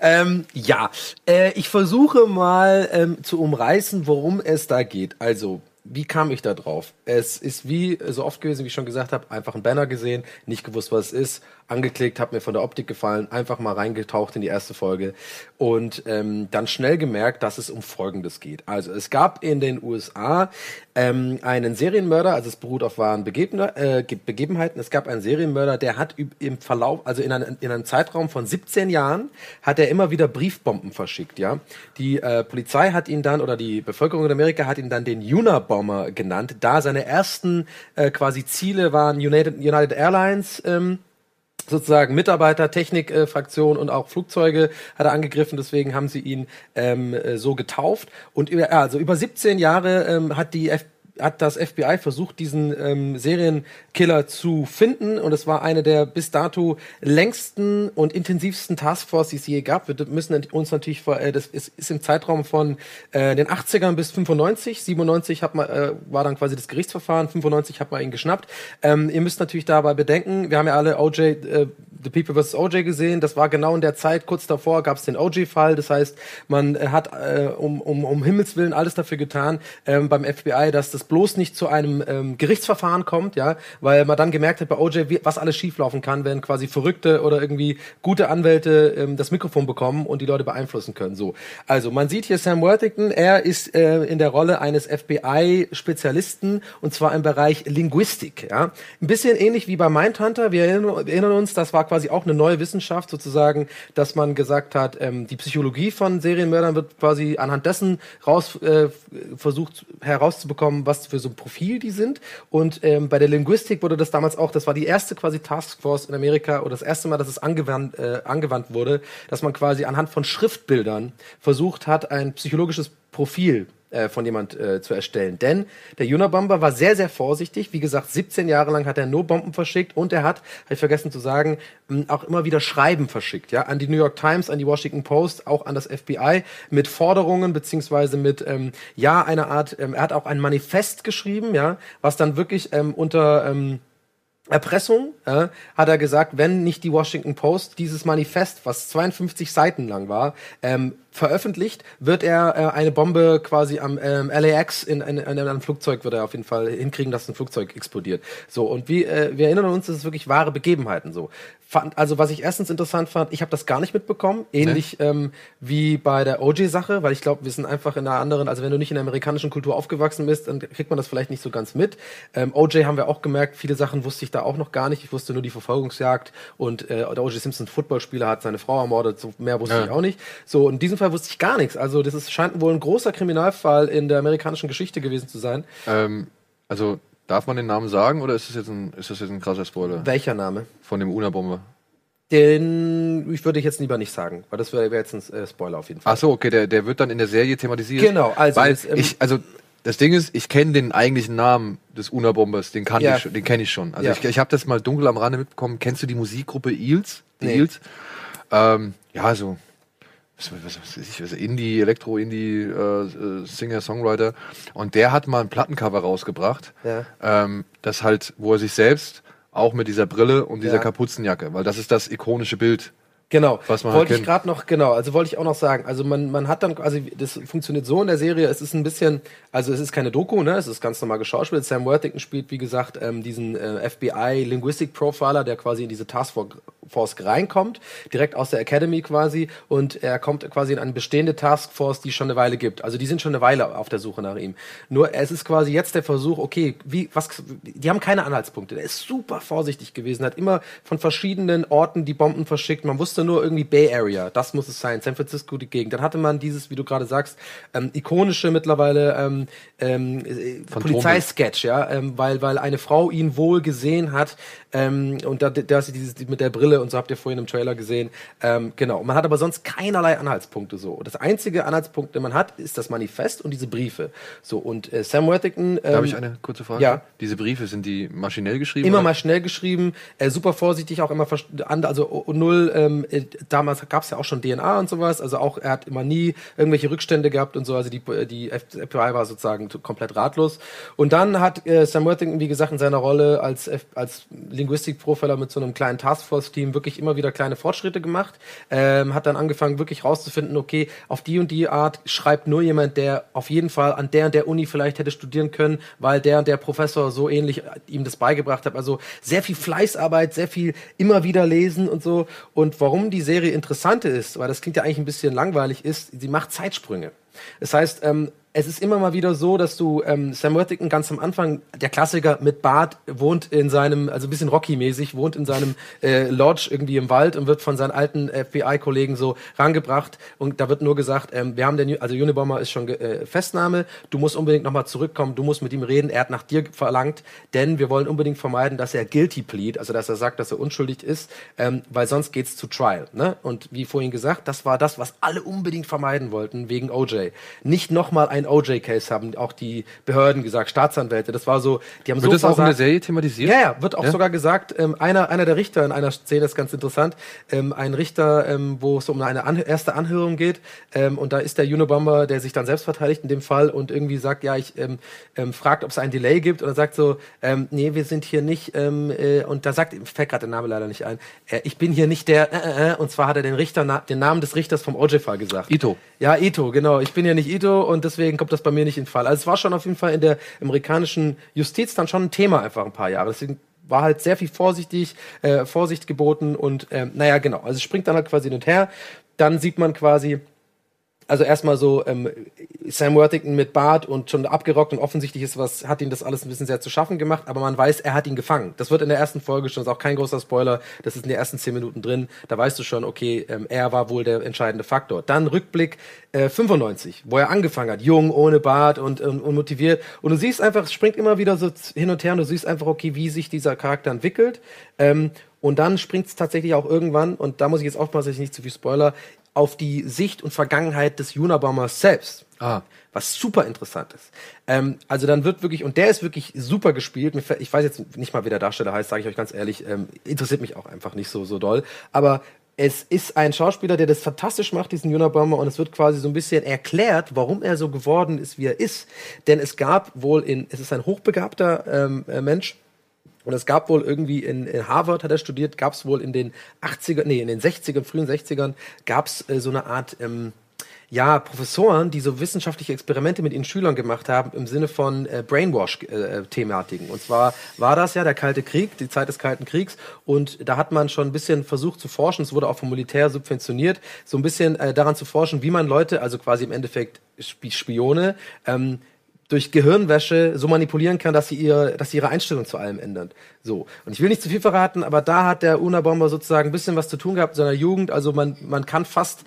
[SPEAKER 1] Ähm, ja, äh, ich versuche mal ähm, zu umreißen, worum es da geht. Also, wie kam ich da drauf? Es ist wie so oft gewesen, wie ich schon gesagt habe, einfach ein Banner gesehen, nicht gewusst, was es ist, angeklickt, hat mir von der Optik gefallen, einfach mal reingetaucht in die erste Folge und ähm, dann schnell gemerkt, dass es um Folgendes geht. Also es gab in den USA ähm, einen Serienmörder, also es beruht auf wahren Begebener, äh, Begebenheiten. Es gab einen Serienmörder, der hat im Verlauf, also in, einem, in einem Zeitraum von 17 Jahren, hat er immer wieder Briefbomben verschickt. Ja, die äh, Polizei hat ihn dann oder die Bevölkerung in Amerika hat ihn dann den Unabomber genannt, da seine ersten äh, quasi Ziele waren United, United Airlines. Ähm, sozusagen Mitarbeiter, Technikfraktion äh, und auch Flugzeuge hat er angegriffen, deswegen haben sie ihn ähm, äh, so getauft. Und über, also über 17 Jahre ähm, hat die F hat das FBI versucht, diesen ähm, Serienkiller zu finden und es war eine der bis dato längsten und intensivsten Taskforce, die es je gab. Wir müssen uns natürlich, vor, äh, das ist, ist im Zeitraum von äh, den 80ern bis 95, 97 hat man, äh, war dann quasi das Gerichtsverfahren, 95 hat man ihn geschnappt. Ähm, ihr müsst natürlich dabei bedenken, wir haben ja alle OJ äh, The People vs. OJ gesehen. Das war genau in der Zeit, kurz davor gab es den OJ-Fall. Das heißt, man äh, hat äh, um, um, um Himmels Willen alles dafür getan ähm, beim FBI, dass das bloß nicht zu einem ähm, Gerichtsverfahren kommt, ja, weil man dann gemerkt hat bei OJ, wie, was alles schieflaufen kann, wenn quasi Verrückte oder irgendwie gute Anwälte ähm, das Mikrofon bekommen und die Leute beeinflussen können. So, also man sieht hier Sam Worthington. Er ist äh, in der Rolle eines FBI-Spezialisten und zwar im Bereich Linguistik. Ja, ein bisschen ähnlich wie bei Mindhunter. Wir erinnern, wir erinnern uns, das war quasi auch eine neue Wissenschaft sozusagen, dass man gesagt hat, ähm, die Psychologie von Serienmördern wird quasi anhand dessen raus äh, versucht herauszubekommen, was für so ein Profil die sind. Und ähm, bei der Linguistik wurde das damals auch, das war die erste quasi Taskforce in Amerika oder das erste Mal, dass es angewandt, äh, angewandt wurde, dass man quasi anhand von Schriftbildern versucht hat, ein psychologisches Profil äh, von jemand äh, zu erstellen. Denn der Unabomber war sehr, sehr vorsichtig. Wie gesagt, 17 Jahre lang hat er nur Bomben verschickt und er hat, habe ich vergessen zu sagen, auch immer wieder Schreiben verschickt, ja, an die New York Times, an die Washington Post, auch an das FBI mit Forderungen beziehungsweise mit ähm, ja einer Art. Ähm, er hat auch ein Manifest geschrieben, ja, was dann wirklich ähm, unter ähm, Erpressung, äh, hat er gesagt, wenn nicht die Washington Post dieses Manifest, was 52 Seiten lang war, ähm, veröffentlicht, wird er äh, eine Bombe quasi am ähm, LAX in, in, in, einem Flugzeug wird er auf jeden Fall hinkriegen, dass ein Flugzeug explodiert. So und wie äh, wir erinnern uns, das ist wirklich wahre Begebenheiten so. Fand, also was ich erstens interessant fand, ich habe das gar nicht mitbekommen, ähnlich nee. ähm, wie bei der OJ-Sache, weil ich glaube, wir sind einfach in einer anderen, also wenn du nicht in der amerikanischen Kultur aufgewachsen bist, dann kriegt man das vielleicht nicht so ganz mit. Ähm, OJ haben wir auch gemerkt, viele Sachen wusste ich da auch noch gar nicht. Ich wusste nur die Verfolgungsjagd und äh, der OJ Simpson Footballspieler hat seine Frau ermordet, so mehr wusste ja. ich auch nicht. So in diesem Fall wusste ich gar nichts. Also das ist, scheint wohl ein großer Kriminalfall in der amerikanischen Geschichte gewesen zu sein.
[SPEAKER 2] Ähm, also darf man den Namen sagen oder ist das jetzt ein, ist das jetzt ein krasser Spoiler?
[SPEAKER 1] Welcher Name?
[SPEAKER 2] Von dem Una-Bombe.
[SPEAKER 1] Den ich würde ich jetzt lieber nicht sagen, weil das wäre wär jetzt ein äh, Spoiler auf jeden Fall.
[SPEAKER 2] Ach so, okay, der, der wird dann in der Serie thematisiert.
[SPEAKER 1] Genau,
[SPEAKER 2] also weil ähm, ich, also das Ding ist, ich kenne den eigentlichen Namen des Una-Bombers, den kann ja. ich, den kenne ich schon. Also ja. ich, ich habe das mal dunkel am Rande mitbekommen. Kennst du die Musikgruppe Eels? Die nee. Eels? Ähm, ja, so was, was, was, ich, was Indie, Elektro, Indie, äh, äh, Singer, Songwriter. Und der hat mal ein Plattencover rausgebracht, ja. ähm, das halt, wo er sich selbst auch mit dieser Brille und dieser ja. Kapuzenjacke, weil das ist das ikonische Bild
[SPEAKER 1] Genau. Was man wollte halt ich gerade noch, genau, also wollte ich auch noch sagen. Also man, man hat dann, also das funktioniert so in der Serie, es ist ein bisschen, also es ist keine Doku, ne? Es ist ganz normal geschauspielt. Sam Worthington spielt, wie gesagt, ähm, diesen äh, FBI Linguistic Profiler, der quasi in diese Taskforce reinkommt, direkt aus der Academy quasi, und er kommt quasi in eine bestehende Taskforce, die schon eine Weile gibt. Also die sind schon eine Weile auf der Suche nach ihm. Nur es ist quasi jetzt der Versuch, okay, wie, was, die haben keine Anhaltspunkte. Der ist super vorsichtig gewesen, hat immer von verschiedenen Orten die Bomben verschickt. Man wusste wusste nur irgendwie Bay Area, das muss es sein, San Francisco die Gegend. Dann hatte man dieses, wie du gerade sagst, ähm, ikonische mittlerweile ähm, ähm, Polizeisketch, ja, ähm, weil weil eine Frau ihn wohl gesehen hat ähm, und da, da ist dieses mit der Brille und so habt ihr vorhin im Trailer gesehen. Ähm, genau. Man hat aber sonst keinerlei Anhaltspunkte so. Das einzige Anhaltspunkt, den man hat, ist das Manifest und diese Briefe. So und äh, Sam Worthington.
[SPEAKER 2] Ähm, Darf ich eine kurze Frage?
[SPEAKER 1] Ja.
[SPEAKER 2] Diese Briefe sind die maschinell geschrieben?
[SPEAKER 1] Immer oder? maschinell geschrieben, äh, super vorsichtig, auch immer also null. Ähm, äh, damals gab es ja auch schon DNA und sowas. Also auch er hat immer nie irgendwelche Rückstände gehabt und so. Also die die FBI war sozusagen komplett ratlos. Und dann hat äh, Sam Worthington, wie gesagt, in seiner Rolle als als Linguistik-Profiler mit so einem kleinen Taskforce-Team ihm wirklich immer wieder kleine Fortschritte gemacht. Ähm, hat dann angefangen, wirklich rauszufinden, okay, auf die und die Art schreibt nur jemand, der auf jeden Fall an der und der Uni vielleicht hätte studieren können, weil der und der Professor so ähnlich ihm das beigebracht hat. Also sehr viel Fleißarbeit, sehr viel immer wieder lesen und so. Und warum die Serie interessant ist, weil das klingt ja eigentlich ein bisschen langweilig ist, sie macht Zeitsprünge. Das heißt, ähm, es ist immer mal wieder so, dass du ähm, Sam Worthington ganz am Anfang, der Klassiker mit Bart, wohnt in seinem, also ein bisschen Rocky-mäßig, wohnt in seinem äh, Lodge irgendwie im Wald und wird von seinen alten FBI-Kollegen so rangebracht und da wird nur gesagt, ähm, wir haben den, also Unibomber ist schon äh, Festnahme, du musst unbedingt nochmal zurückkommen, du musst mit ihm reden, er hat nach dir verlangt, denn wir wollen unbedingt vermeiden, dass er guilty plead, also dass er sagt, dass er unschuldig ist, ähm, weil sonst geht's zu Trial. Ne? Und wie vorhin gesagt, das war das, was alle unbedingt vermeiden wollten wegen OJ. Nicht nochmal ein OJ-Case haben auch die Behörden gesagt, Staatsanwälte. Das war so, die haben
[SPEAKER 2] Wird
[SPEAKER 1] so
[SPEAKER 2] das auch in der
[SPEAKER 1] versagt.
[SPEAKER 2] Serie thematisiert?
[SPEAKER 1] Ja, ja, wird auch
[SPEAKER 2] Ja?
[SPEAKER 1] sogar gesagt, ähm, einer, einer der Richter in einer Szene ist ganz interessant, ähm, ein Richter, ähm, wo es um eine An erste Anhörung geht ähm, und da ist der Unabomber, der sich dann selbst verteidigt in dem Fall und irgendwie sagt, ja, ich ähm, ähm, fragt, ob es ein Delay gibt und er sagt so, ähm, nee, wir sind hier nicht ähm, äh, und da sagt, fällt gerade der Name leider nicht ein, äh, ich bin hier nicht der, äh, äh, äh, und zwar hat er den Richter, den Namen des Richters vom OJ-Fall gesagt.
[SPEAKER 2] Ito.
[SPEAKER 1] Ja, Ito, genau. Ich bin ja nicht Ito und deswegen kommt das bei mir nicht in Fall. Also es war schon auf jeden Fall in der amerikanischen Justiz dann schon ein Thema einfach ein paar Jahre. Deswegen war halt sehr viel vorsichtig, äh, Vorsicht geboten und ähm, naja, genau. Also es springt dann halt quasi hin und her. Dann sieht man quasi, also erstmal so ähm, Sam Worthington mit Bart und schon abgerockt und offensichtlich ist was, hat ihn das alles ein bisschen sehr zu schaffen gemacht, aber man weiß, er hat ihn gefangen. Das wird in der ersten Folge schon, ist auch kein großer Spoiler, das ist in den ersten zehn Minuten drin, da weißt du schon, okay, ähm, er war wohl der entscheidende Faktor. Dann Rückblick äh, 95, wo er angefangen hat, jung, ohne Bart und, und, und motiviert und du siehst einfach, es springt immer wieder so hin und her und du siehst einfach, okay, wie sich dieser Charakter entwickelt ähm, und dann springt es tatsächlich auch irgendwann, und da muss ich jetzt aufpassen, dass ich nicht zu viel Spoiler, auf die Sicht und Vergangenheit des Unabombers selbst.
[SPEAKER 2] Ah.
[SPEAKER 1] Was super interessant ist. Ähm, also dann wird wirklich, und der ist wirklich super gespielt. Ich weiß jetzt nicht mal, wie der Darsteller heißt, sage ich euch ganz ehrlich. Ähm, interessiert mich auch einfach nicht so, so doll. Aber es ist ein Schauspieler, der das fantastisch macht, diesen Unabomber, und es wird quasi so ein bisschen erklärt, warum er so geworden ist, wie er ist. Denn es gab wohl in, es ist ein hochbegabter ähm, äh, Mensch, und es gab wohl irgendwie in, in Harvard hat er studiert, gab es wohl in den 80er, nee, in den 60ern, frühen 60ern, gab es äh, so eine Art, ähm, ja, Professoren, die so wissenschaftliche Experimente mit ihren Schülern gemacht haben im Sinne von äh, Brainwash-Thematiken. und zwar war das ja der Kalte Krieg, die Zeit des Kalten Kriegs. Und da hat man schon ein bisschen versucht zu forschen, es wurde auch vom Militär subventioniert, so ein bisschen äh, daran zu forschen, wie man Leute, also quasi im Endeffekt Sp Spione, ähm, durch Gehirnwäsche so manipulieren kann, dass sie, ihr, dass sie ihre Einstellung zu allem ändern. So. Und ich will nicht zu viel verraten, aber da hat der Unabomber sozusagen ein bisschen was zu tun gehabt in seiner Jugend. Also man, man kann fast,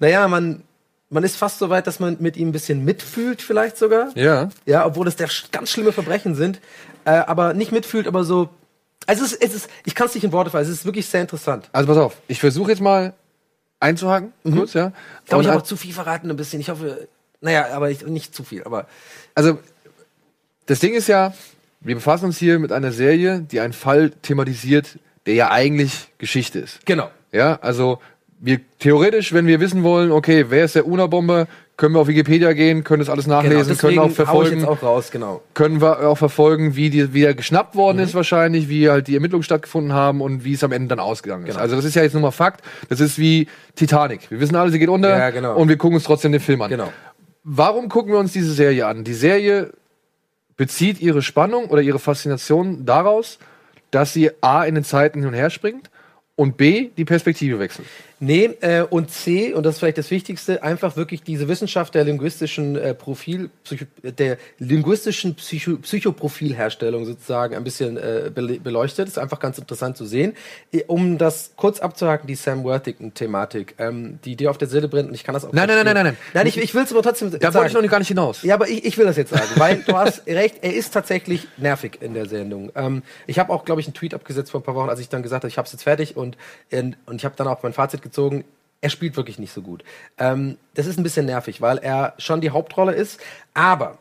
[SPEAKER 1] naja, man, man ist fast so weit, dass man mit ihm ein bisschen mitfühlt, vielleicht sogar.
[SPEAKER 2] Ja.
[SPEAKER 1] Ja, obwohl das der ganz schlimme Verbrechen sind. Äh, aber nicht mitfühlt, aber so. Also es ist, es ist ich kann es nicht in Worte fassen, es ist wirklich sehr interessant.
[SPEAKER 2] Also pass auf, ich versuche jetzt mal einzuhaken, kurz, ja.
[SPEAKER 1] Ich glaube, ich habe auch zu viel verraten ein bisschen. Ich hoffe, naja, aber ich, nicht zu viel, aber.
[SPEAKER 2] Also, das Ding ist ja, wir befassen uns hier mit einer Serie, die einen Fall thematisiert, der ja eigentlich Geschichte ist.
[SPEAKER 1] Genau.
[SPEAKER 2] Ja, also wir theoretisch, wenn wir wissen wollen, okay, wer ist der Una-Bomber, können wir auf Wikipedia gehen, können das alles
[SPEAKER 1] Genau,
[SPEAKER 2] nachlesen, können auch verfolgen,
[SPEAKER 1] auch raus, genau.
[SPEAKER 2] können wir auch verfolgen, wie, die, wie er geschnappt worden
[SPEAKER 1] Mhm.
[SPEAKER 2] ist wahrscheinlich, wie halt die Ermittlungen stattgefunden haben und wie es am Ende dann ausgegangen ist.
[SPEAKER 1] Genau.
[SPEAKER 2] Also das ist ja jetzt nur mal Fakt. Das ist wie Titanic. Wir wissen alle, sie geht unter
[SPEAKER 1] Ja, genau.
[SPEAKER 2] und wir gucken uns trotzdem den Film an.
[SPEAKER 1] Genau.
[SPEAKER 2] Warum gucken wir uns diese Serie an? Die Serie bezieht ihre Spannung oder ihre Faszination daraus, dass sie A in den Zeiten hin und her springt und B die Perspektive wechselt.
[SPEAKER 1] Nee, äh, und C, und das ist vielleicht das Wichtigste, einfach wirklich diese Wissenschaft der linguistischen äh, Profil, Psycho, der linguistischen Psycho, Psychoprofilherstellung sozusagen ein bisschen äh, bele- beleuchtet. Ist einfach ganz interessant zu sehen. Äh, Um das kurz abzuhaken, die Sam Worthington-Thematik, ähm, die dir auf der Seele brennt, und ich kann das auch
[SPEAKER 2] Nein, nein, nein,
[SPEAKER 1] verstehen.
[SPEAKER 2] nein, nein.
[SPEAKER 1] Nein, ich, ich will es aber trotzdem
[SPEAKER 2] Da
[SPEAKER 1] sagen.
[SPEAKER 2] wollte ich noch gar nicht hinaus.
[SPEAKER 1] Ja, aber ich, ich will das jetzt sagen, weil du hast <laughs> recht, er ist tatsächlich nervig in der Sendung. Ähm, ich habe auch, glaube ich, einen Tweet abgesetzt vor ein paar Wochen, als ich dann gesagt habe, ich habe es jetzt fertig und, und ich habe dann auch mein Fazit gezogen. Er spielt wirklich nicht so gut. Ähm, das ist ein bisschen nervig, weil er schon die Hauptrolle ist, aber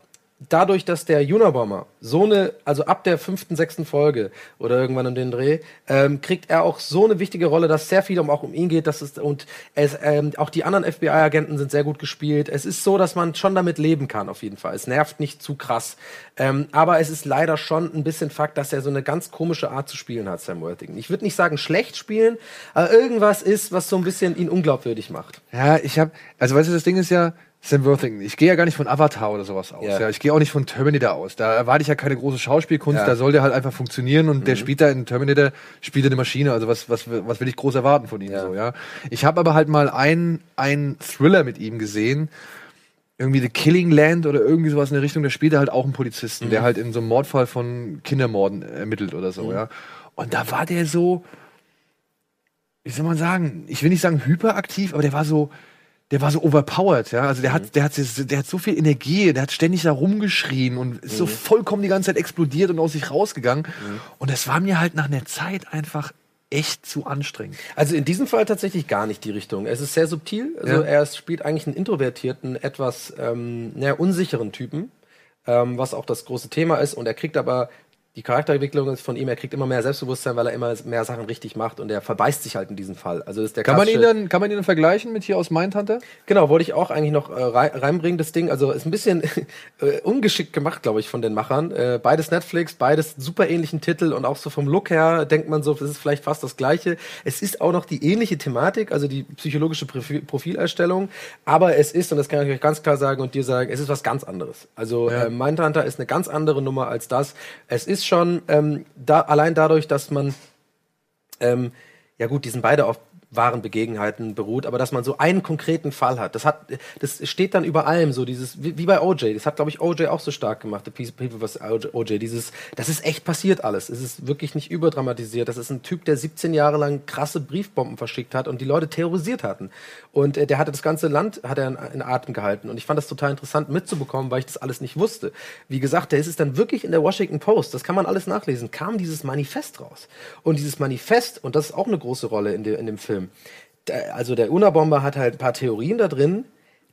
[SPEAKER 1] dadurch, dass der Unabomber so eine, also ab der fünften, sechsten Folge oder irgendwann um den Dreh, ähm, kriegt er auch so eine wichtige Rolle, dass sehr viel um, auch um ihn geht, dass es, und es, ähm, auch die anderen FBI-Agenten sind sehr gut gespielt. Es ist so, dass man schon damit leben kann, auf jeden Fall. Es nervt nicht zu krass. Ähm, aber es ist leider schon ein bisschen Fakt, dass er so eine ganz komische Art zu spielen hat, Sam Worthington. Ich würde nicht sagen schlecht spielen, aber irgendwas ist, was so ein bisschen ihn unglaubwürdig macht.
[SPEAKER 2] Ja, ich habe, also weißt du, das Ding ist ja, Sam Worthington. Ich gehe ja gar nicht von Avatar oder sowas aus. Ja. ja. Ich gehe auch nicht von Terminator aus. Da erwarte ich ja keine große Schauspielkunst. Ja. Da soll der halt einfach funktionieren und mhm. der spielt da in Terminator spielt eine Maschine. Also was was was will ich groß erwarten von ihm ja. so ja? Ich habe aber halt mal einen einen Thriller mit ihm gesehen. Irgendwie The Killing Land oder irgendwie sowas in der Richtung. Da spielt er halt auch einen Polizisten, mhm. der halt in so einem Mordfall von Kindermorden ermittelt oder so mhm. ja. Und da war der so, wie soll man sagen? Ich will nicht sagen hyperaktiv, aber der war so der war so overpowered, ja. Also der mhm. hat, der hat, der hat so viel Energie, der hat ständig da rumgeschrien und ist mhm. so vollkommen die ganze Zeit explodiert und aus sich rausgegangen. Mhm. Und das war mir halt nach einer Zeit einfach echt zu anstrengend.
[SPEAKER 1] Also in diesem Fall tatsächlich gar nicht die Richtung. Es ist sehr subtil. Also ja. er spielt eigentlich einen introvertierten, etwas ähm, naja, unsicheren Typen, ähm, was auch das große Thema ist. Und er kriegt aber die Charakterentwicklung ist von ihm, er kriegt immer mehr Selbstbewusstsein, weil er immer mehr Sachen richtig macht und er verbeißt sich halt in diesem Fall. Also ist der
[SPEAKER 2] kann man ihn dann kann man ihn dann vergleichen mit hier aus Mindhunter?
[SPEAKER 1] Genau, wollte ich auch eigentlich noch äh, reinbringen das Ding. Also ist ein bisschen <laughs> äh, ungeschickt gemacht, glaube ich, von den Machern. Äh, beides Netflix, beides super ähnlichen Titel und auch so vom Look her denkt man so, das ist vielleicht fast das gleiche. Es ist auch noch die ähnliche Thematik, also die psychologische Profil Profilerstellung, aber es ist und das kann ich euch ganz klar sagen und dir sagen, es ist was ganz anderes. Also ja. äh, Mindhunter ist eine ganz andere Nummer als das. Es ist schon ähm, da, allein dadurch, dass man, ähm, ja gut, die sind beide auf wahren Begebenheiten beruht, aber dass man so einen konkreten Fall hat. Das hat, das steht dann über allem so dieses, wie, wie bei OJ. Das hat, glaube ich, OJ auch so stark gemacht. The People vs. OJ. Dieses, das ist echt passiert alles. Es ist wirklich nicht überdramatisiert. Das ist ein Typ, der 17 Jahre lang krasse Briefbomben verschickt hat und die Leute terrorisiert hatten. Und äh, der hatte das ganze Land, hat er in, in Atem gehalten. Und ich fand das total interessant mitzubekommen, weil ich das alles nicht wusste. Wie gesagt, der ist es dann wirklich in der Washington Post. Das kann man alles nachlesen. Kam dieses Manifest raus. Und dieses Manifest, und das ist auch eine große Rolle in, de, in dem Film, also der Unabomber hat halt ein paar Theorien da drin,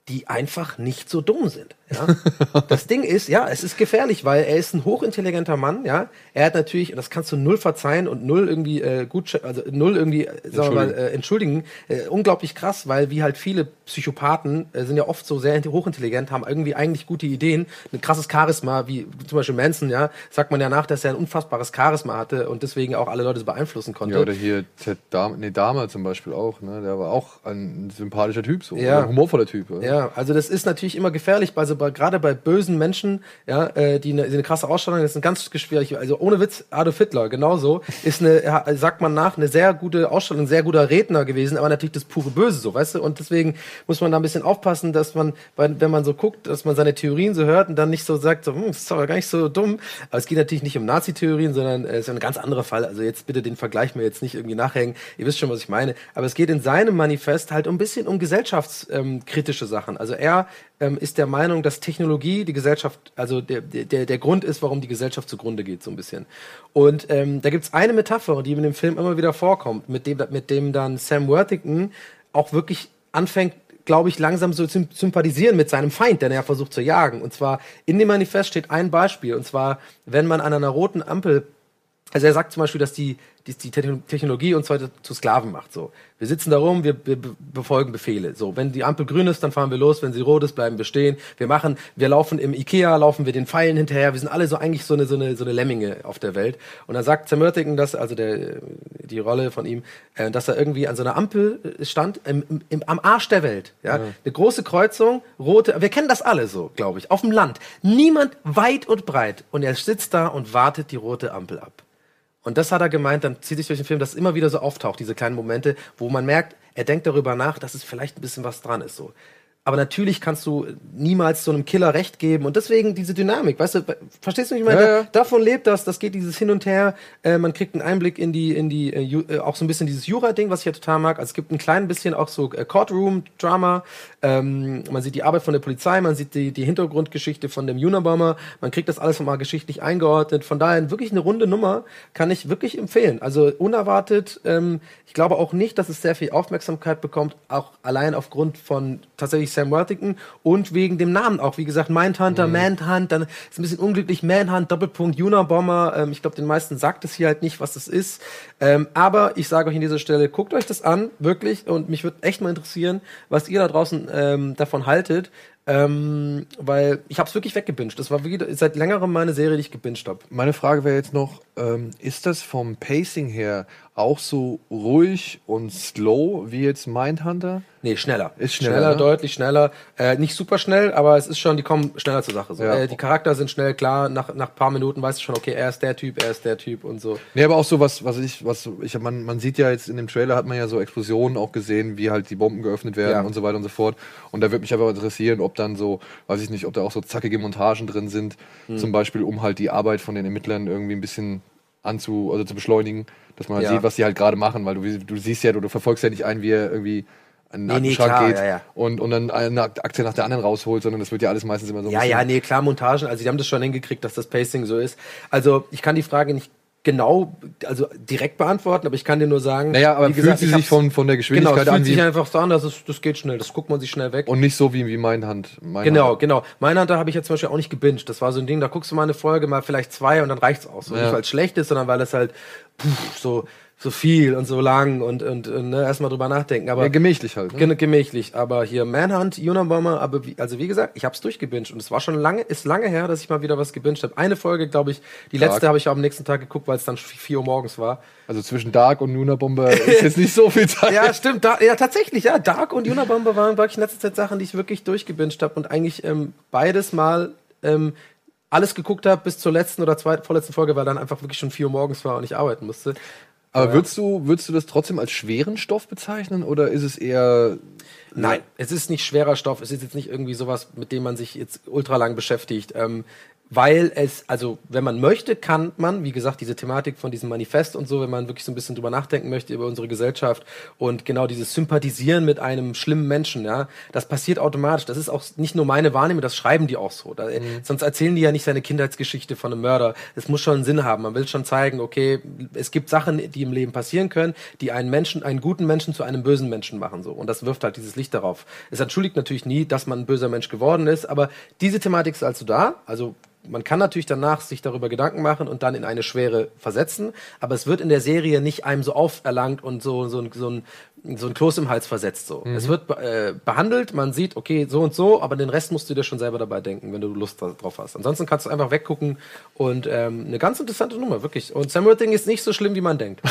[SPEAKER 1] die einfach nicht so dumm sind. Ja? <laughs> Das Ding ist, ja, es ist gefährlich, weil er ist ein hochintelligenter Mann, ja. Er hat natürlich, und das kannst du null verzeihen und null irgendwie äh, gut, also null irgendwie, äh, sagen wir mal, äh, entschuldigen, äh, unglaublich krass, weil wie halt viele Psychopathen äh, sind ja oft so sehr hochintelligent, haben irgendwie eigentlich gute Ideen, ein krasses Charisma, wie zum Beispiel Manson, ja, sagt man ja nach, dass er ein unfassbares Charisma hatte und deswegen auch alle Leute so beeinflussen konnte. Ja,
[SPEAKER 2] oder hier Ted Dahmer, nee, Dahmer zum Beispiel auch, ne, der war auch ein sympathischer Typ, so, ja. ein humorvoller Typ.
[SPEAKER 1] Ja. ja, also das ist natürlich immer gefährlich bei so bei, gerade bei bösen Menschen, ja, äh, die, eine, die eine krasse Ausstrahlung, das ist ein ganz schwierig, also ohne Witz, Adolf Hitler, genauso, ist eine, sagt man nach, eine sehr gute Ausstrahlung, sehr guter Redner gewesen, aber natürlich das pure Böse, so, weißt du, und deswegen muss man da ein bisschen aufpassen, dass man, wenn man so guckt, dass man seine Theorien so hört und dann nicht so sagt, so, hm, das ist aber gar nicht so dumm, aber es geht natürlich nicht um Nazi-Theorien, sondern es ist ein ganz anderer Fall, also jetzt bitte den Vergleich mir jetzt nicht irgendwie nachhängen, ihr wisst schon, was ich meine, aber es geht in seinem Manifest halt ein bisschen um gesellschaftskritische ähm, Sachen, also er ähm, ist der Meinung, dass Technologie die Gesellschaft, also der, der, der Grund ist, warum die Gesellschaft zugrunde geht, so ein bisschen. Und ähm, da gibt's eine Metapher, die in dem Film immer wieder vorkommt, mit dem, mit dem dann Sam Worthington auch wirklich anfängt, glaube ich, langsam so zu sympathisieren mit seinem Feind, den er versucht zu jagen. Und zwar in dem Manifest steht ein Beispiel, und zwar, wenn man an einer roten Ampel also er sagt zum Beispiel, dass die, die, die Technologie uns heute zu Sklaven macht. So, wir sitzen da rum, wir, wir befolgen Befehle. So, wenn die Ampel grün ist, dann fahren wir los. Wenn sie rot ist, bleiben wir stehen. Wir machen, wir laufen im Ikea, laufen wir den Pfeilen hinterher. Wir sind alle so eigentlich so eine so eine so eine Lemminge auf der Welt. Und dann sagt Zermörtigen, dass also der die Rolle von ihm, äh, dass er irgendwie an so einer Ampel stand im, im, am Arsch der Welt. Ja, ja. eine große Kreuzung, rote. Wir kennen das alle so, glaube ich, auf dem Land. Niemand weit und breit. Und er sitzt da und wartet die rote Ampel ab. Und das hat er gemeint, dann zieht sich durch den Film, dass es immer wieder so auftaucht, diese kleinen Momente, wo man merkt, er denkt darüber nach, dass es vielleicht ein bisschen was dran ist. So. Aber natürlich kannst du niemals so einem Killer recht geben. Und deswegen diese Dynamik, weißt du, verstehst du mich? Ich meine, ja, ja. davon lebt das, das geht dieses Hin und Her. Äh, man kriegt einen Einblick in die, in die, äh, äh auch so ein bisschen dieses Jura-Ding, was ich ja total mag. Also es gibt ein klein bisschen auch so äh, Courtroom-Drama. Ähm, man sieht die Arbeit von der Polizei, man sieht die, die Hintergrundgeschichte von dem Unabomber. Man kriegt das alles nochmal geschichtlich eingeordnet. Von daher wirklich eine runde Nummer, kann ich wirklich empfehlen. Also unerwartet. Ähm, ich glaube auch nicht, dass es sehr viel Aufmerksamkeit bekommt, auch allein aufgrund von tatsächlich Sam Worthington und wegen dem Namen auch. Wie gesagt, Mindhunter,
[SPEAKER 2] Mhm.
[SPEAKER 1] Manhunt, dann ist ein bisschen unglücklich Manhunt, Doppelpunkt, Unabomber. Ähm, ich glaube, den meisten sagt es hier halt nicht, was das ist. Ähm, aber ich sage euch an dieser Stelle, guckt euch das an, wirklich. Und mich würde echt mal interessieren, was ihr da draußen ähm, davon haltet. Ähm, weil ich habe es wirklich weggebinged. Das war wieder seit längerem meine Serie, die ich gebinged habe.
[SPEAKER 2] Meine Frage wäre jetzt noch, ähm, ist das vom Pacing her auch so ruhig und slow wie jetzt Mindhunter?
[SPEAKER 1] Nee, schneller.
[SPEAKER 2] Ist schneller, ne?
[SPEAKER 1] deutlich schneller. Äh, nicht super schnell, aber es ist schon, die kommen schneller zur Sache. So.
[SPEAKER 2] Ja.
[SPEAKER 1] Äh, die Charakter sind schnell klar, nach, nach paar Minuten weißt du schon, okay, er ist der Typ, er ist der Typ und so.
[SPEAKER 2] Nee, aber auch so was, was ich, was ich, man, man sieht ja jetzt in dem Trailer hat man ja so Explosionen auch gesehen, wie halt die Bomben geöffnet werden
[SPEAKER 1] Ja.
[SPEAKER 2] und so weiter und so fort. Und da würde mich aber interessieren, ob dann so, weiß ich nicht, ob da auch so zackige Montagen drin sind,
[SPEAKER 1] Hm.
[SPEAKER 2] zum Beispiel, um halt die Arbeit von den Ermittlern irgendwie ein bisschen anzu, also zu beschleunigen, dass man halt
[SPEAKER 1] Ja.
[SPEAKER 2] sieht, was die halt gerade machen, weil du, du siehst ja, du, du verfolgst ja nicht einen, wie er irgendwie den
[SPEAKER 1] Nee, nee, klar,
[SPEAKER 2] geht
[SPEAKER 1] ja, ja.
[SPEAKER 2] Und, und dann eine Aktie nach der anderen rausholt, sondern das wird ja alles meistens immer so
[SPEAKER 1] Ja, ja, nee, klar, Montagen, also die haben das schon hingekriegt, dass das Pacing so ist. Also ich kann die Frage nicht genau, also direkt beantworten, aber ich kann dir nur sagen,
[SPEAKER 2] Naja, aber
[SPEAKER 1] wie
[SPEAKER 2] fühlt
[SPEAKER 1] gesagt,
[SPEAKER 2] sie
[SPEAKER 1] ich
[SPEAKER 2] sich von, von der
[SPEAKER 1] Genau,
[SPEAKER 2] Geschwindigkeit
[SPEAKER 1] es fühlt
[SPEAKER 2] an
[SPEAKER 1] sich
[SPEAKER 2] wie,
[SPEAKER 1] einfach so an, dass es, das geht schnell, das guckt man sich schnell weg.
[SPEAKER 2] und nicht so wie, wie Mindhand. Mindhand.
[SPEAKER 1] Genau, genau. Mindhunter habe ich jetzt zum Beispiel auch nicht gebinged. Das war so ein Ding, da guckst du mal eine Folge, mal vielleicht zwei und dann reicht's aus. So
[SPEAKER 2] Ja.
[SPEAKER 1] Nicht, weil es schlecht ist, sondern weil es halt puh, so, so viel und so lang und, und, und ne, erstmal drüber nachdenken. Aber
[SPEAKER 2] Ja, gemächlich halt. Ne?
[SPEAKER 1] Gemächlich, aber hier Manhunt, Unabomber, aber wie, also wie gesagt, ich hab's durchgebinged und es war schon lange, ist lange her, dass ich mal wieder was gebinged habe. Eine Folge, glaube ich, die
[SPEAKER 2] Stark.
[SPEAKER 1] letzte habe ich am nächsten Tag geguckt, weil es dann 4 Uhr morgens war.
[SPEAKER 2] Also zwischen Dark und Luna Bomber ist jetzt nicht so viel <laughs> Zeit.
[SPEAKER 1] Ja, stimmt, da, ja tatsächlich, ja, Dark und Unabomber waren wirklich in letzter Zeit Sachen, die ich wirklich durchgebinged habe und eigentlich ähm, beides mal ähm, alles geguckt habe bis zur letzten oder zweiten, vorletzten Folge, weil dann einfach wirklich schon 4 Uhr morgens war und ich arbeiten musste.
[SPEAKER 2] Aber würdest du, würdest du das trotzdem als schweren Stoff bezeichnen oder ist es eher.
[SPEAKER 1] Nein, es ist nicht schwerer Stoff. Es ist jetzt nicht irgendwie sowas, mit dem man sich jetzt ultra lang beschäftigt. Ähm, weil es, also wenn man möchte, kann man, wie gesagt, diese Thematik von diesem Manifest und so, wenn man wirklich so ein bisschen drüber nachdenken möchte über unsere Gesellschaft und genau dieses Sympathisieren mit einem schlimmen Menschen, ja, das passiert automatisch. Das ist auch nicht nur meine Wahrnehmung, das schreiben die auch so. Da, Sonst erzählen die ja nicht seine Kindheitsgeschichte von einem Mörder. Es muss schon einen Sinn haben. Man will schon zeigen, okay, es gibt Sachen, die im Leben passieren können, die einen Menschen, einen guten Menschen zu einem bösen Menschen machen, so. Und das wirft halt dieses Licht darauf. Es entschuldigt natürlich nie, dass man ein böser Mensch geworden ist, aber diese Thematik ist also da. Also, man kann natürlich danach sich darüber Gedanken machen und dann in eine Schwere versetzen, aber es wird in der Serie nicht einem so auferlangt und so, so, ein- so, ein, so ein Kloß im Hals versetzt. So. Es wird äh, behandelt, man sieht, okay, so und so, aber den Rest musst du dir schon selber dabei denken, wenn du Lust drauf hast. Ansonsten kannst du einfach weggucken und ähm, eine ganz interessante Nummer, wirklich. Und Sam Worthing ist nicht so schlimm, wie man denkt. <laughs>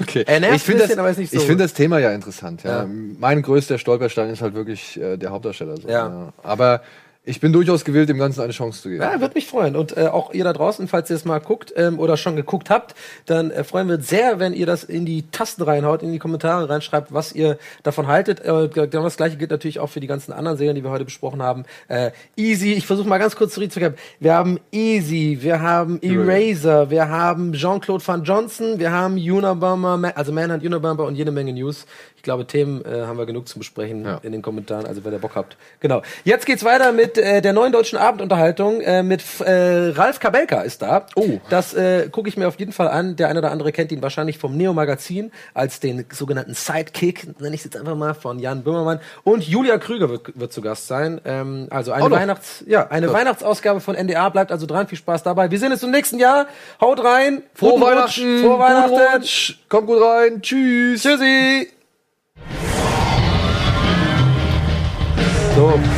[SPEAKER 2] Okay.
[SPEAKER 1] Er nervt
[SPEAKER 2] ich finde das,
[SPEAKER 1] aber ist nicht so-
[SPEAKER 2] ich finde das Thema ja interessant. Ja.
[SPEAKER 1] Ja.
[SPEAKER 2] Mein größter Stolperstein ist halt wirklich äh, der Hauptdarsteller. So,
[SPEAKER 1] Ja.
[SPEAKER 2] Aber ich bin durchaus gewillt, dem Ganzen eine Chance zu geben.
[SPEAKER 1] Ja, würde mich freuen. Und äh, auch ihr da draußen, falls ihr es mal guckt ähm, oder schon geguckt habt, dann äh, freuen wir uns sehr, wenn ihr das in die Tasten reinhaut, in die Kommentare reinschreibt, was ihr davon haltet. Äh, genau das gleiche gilt natürlich auch für die ganzen anderen Serien, die wir heute besprochen haben. Äh, Easy, ich versuche mal ganz kurz zurückzukommen. Wir haben Easy, wir haben Eraser, wir haben Jean-Claude Van Johnson, wir haben Unabomber, also Manhunt, Unabomber und jede Menge News. Ich glaube, Themen äh, haben wir genug zu besprechen
[SPEAKER 2] Ja.
[SPEAKER 1] in den Kommentaren, also wenn ihr Bock habt. Genau. Jetzt geht's weiter mit äh, der neuen deutschen Abendunterhaltung. Äh, mit äh, Ralf Kabelka ist da.
[SPEAKER 2] Oh.
[SPEAKER 1] Das äh, gucke ich mir auf jeden Fall an. Der eine oder andere kennt ihn wahrscheinlich vom Neo Magazin als den sogenannten Sidekick, nenne ich es jetzt einfach mal, von Jan Böhmermann. Und Julia Krüger wird, wird zu Gast sein. Ähm, also eine
[SPEAKER 2] noch.
[SPEAKER 1] Weihnachts, ja, eine Weihnachtsausgabe von NDA. Bleibt also dran. Viel Spaß dabei. Wir sehen uns im nächsten Jahr. Haut rein.
[SPEAKER 2] Frohe. Weihnachten!
[SPEAKER 1] Frohe Weihnachten.
[SPEAKER 2] Kommt gut rein! Tschüss!
[SPEAKER 1] Tschüssi. So.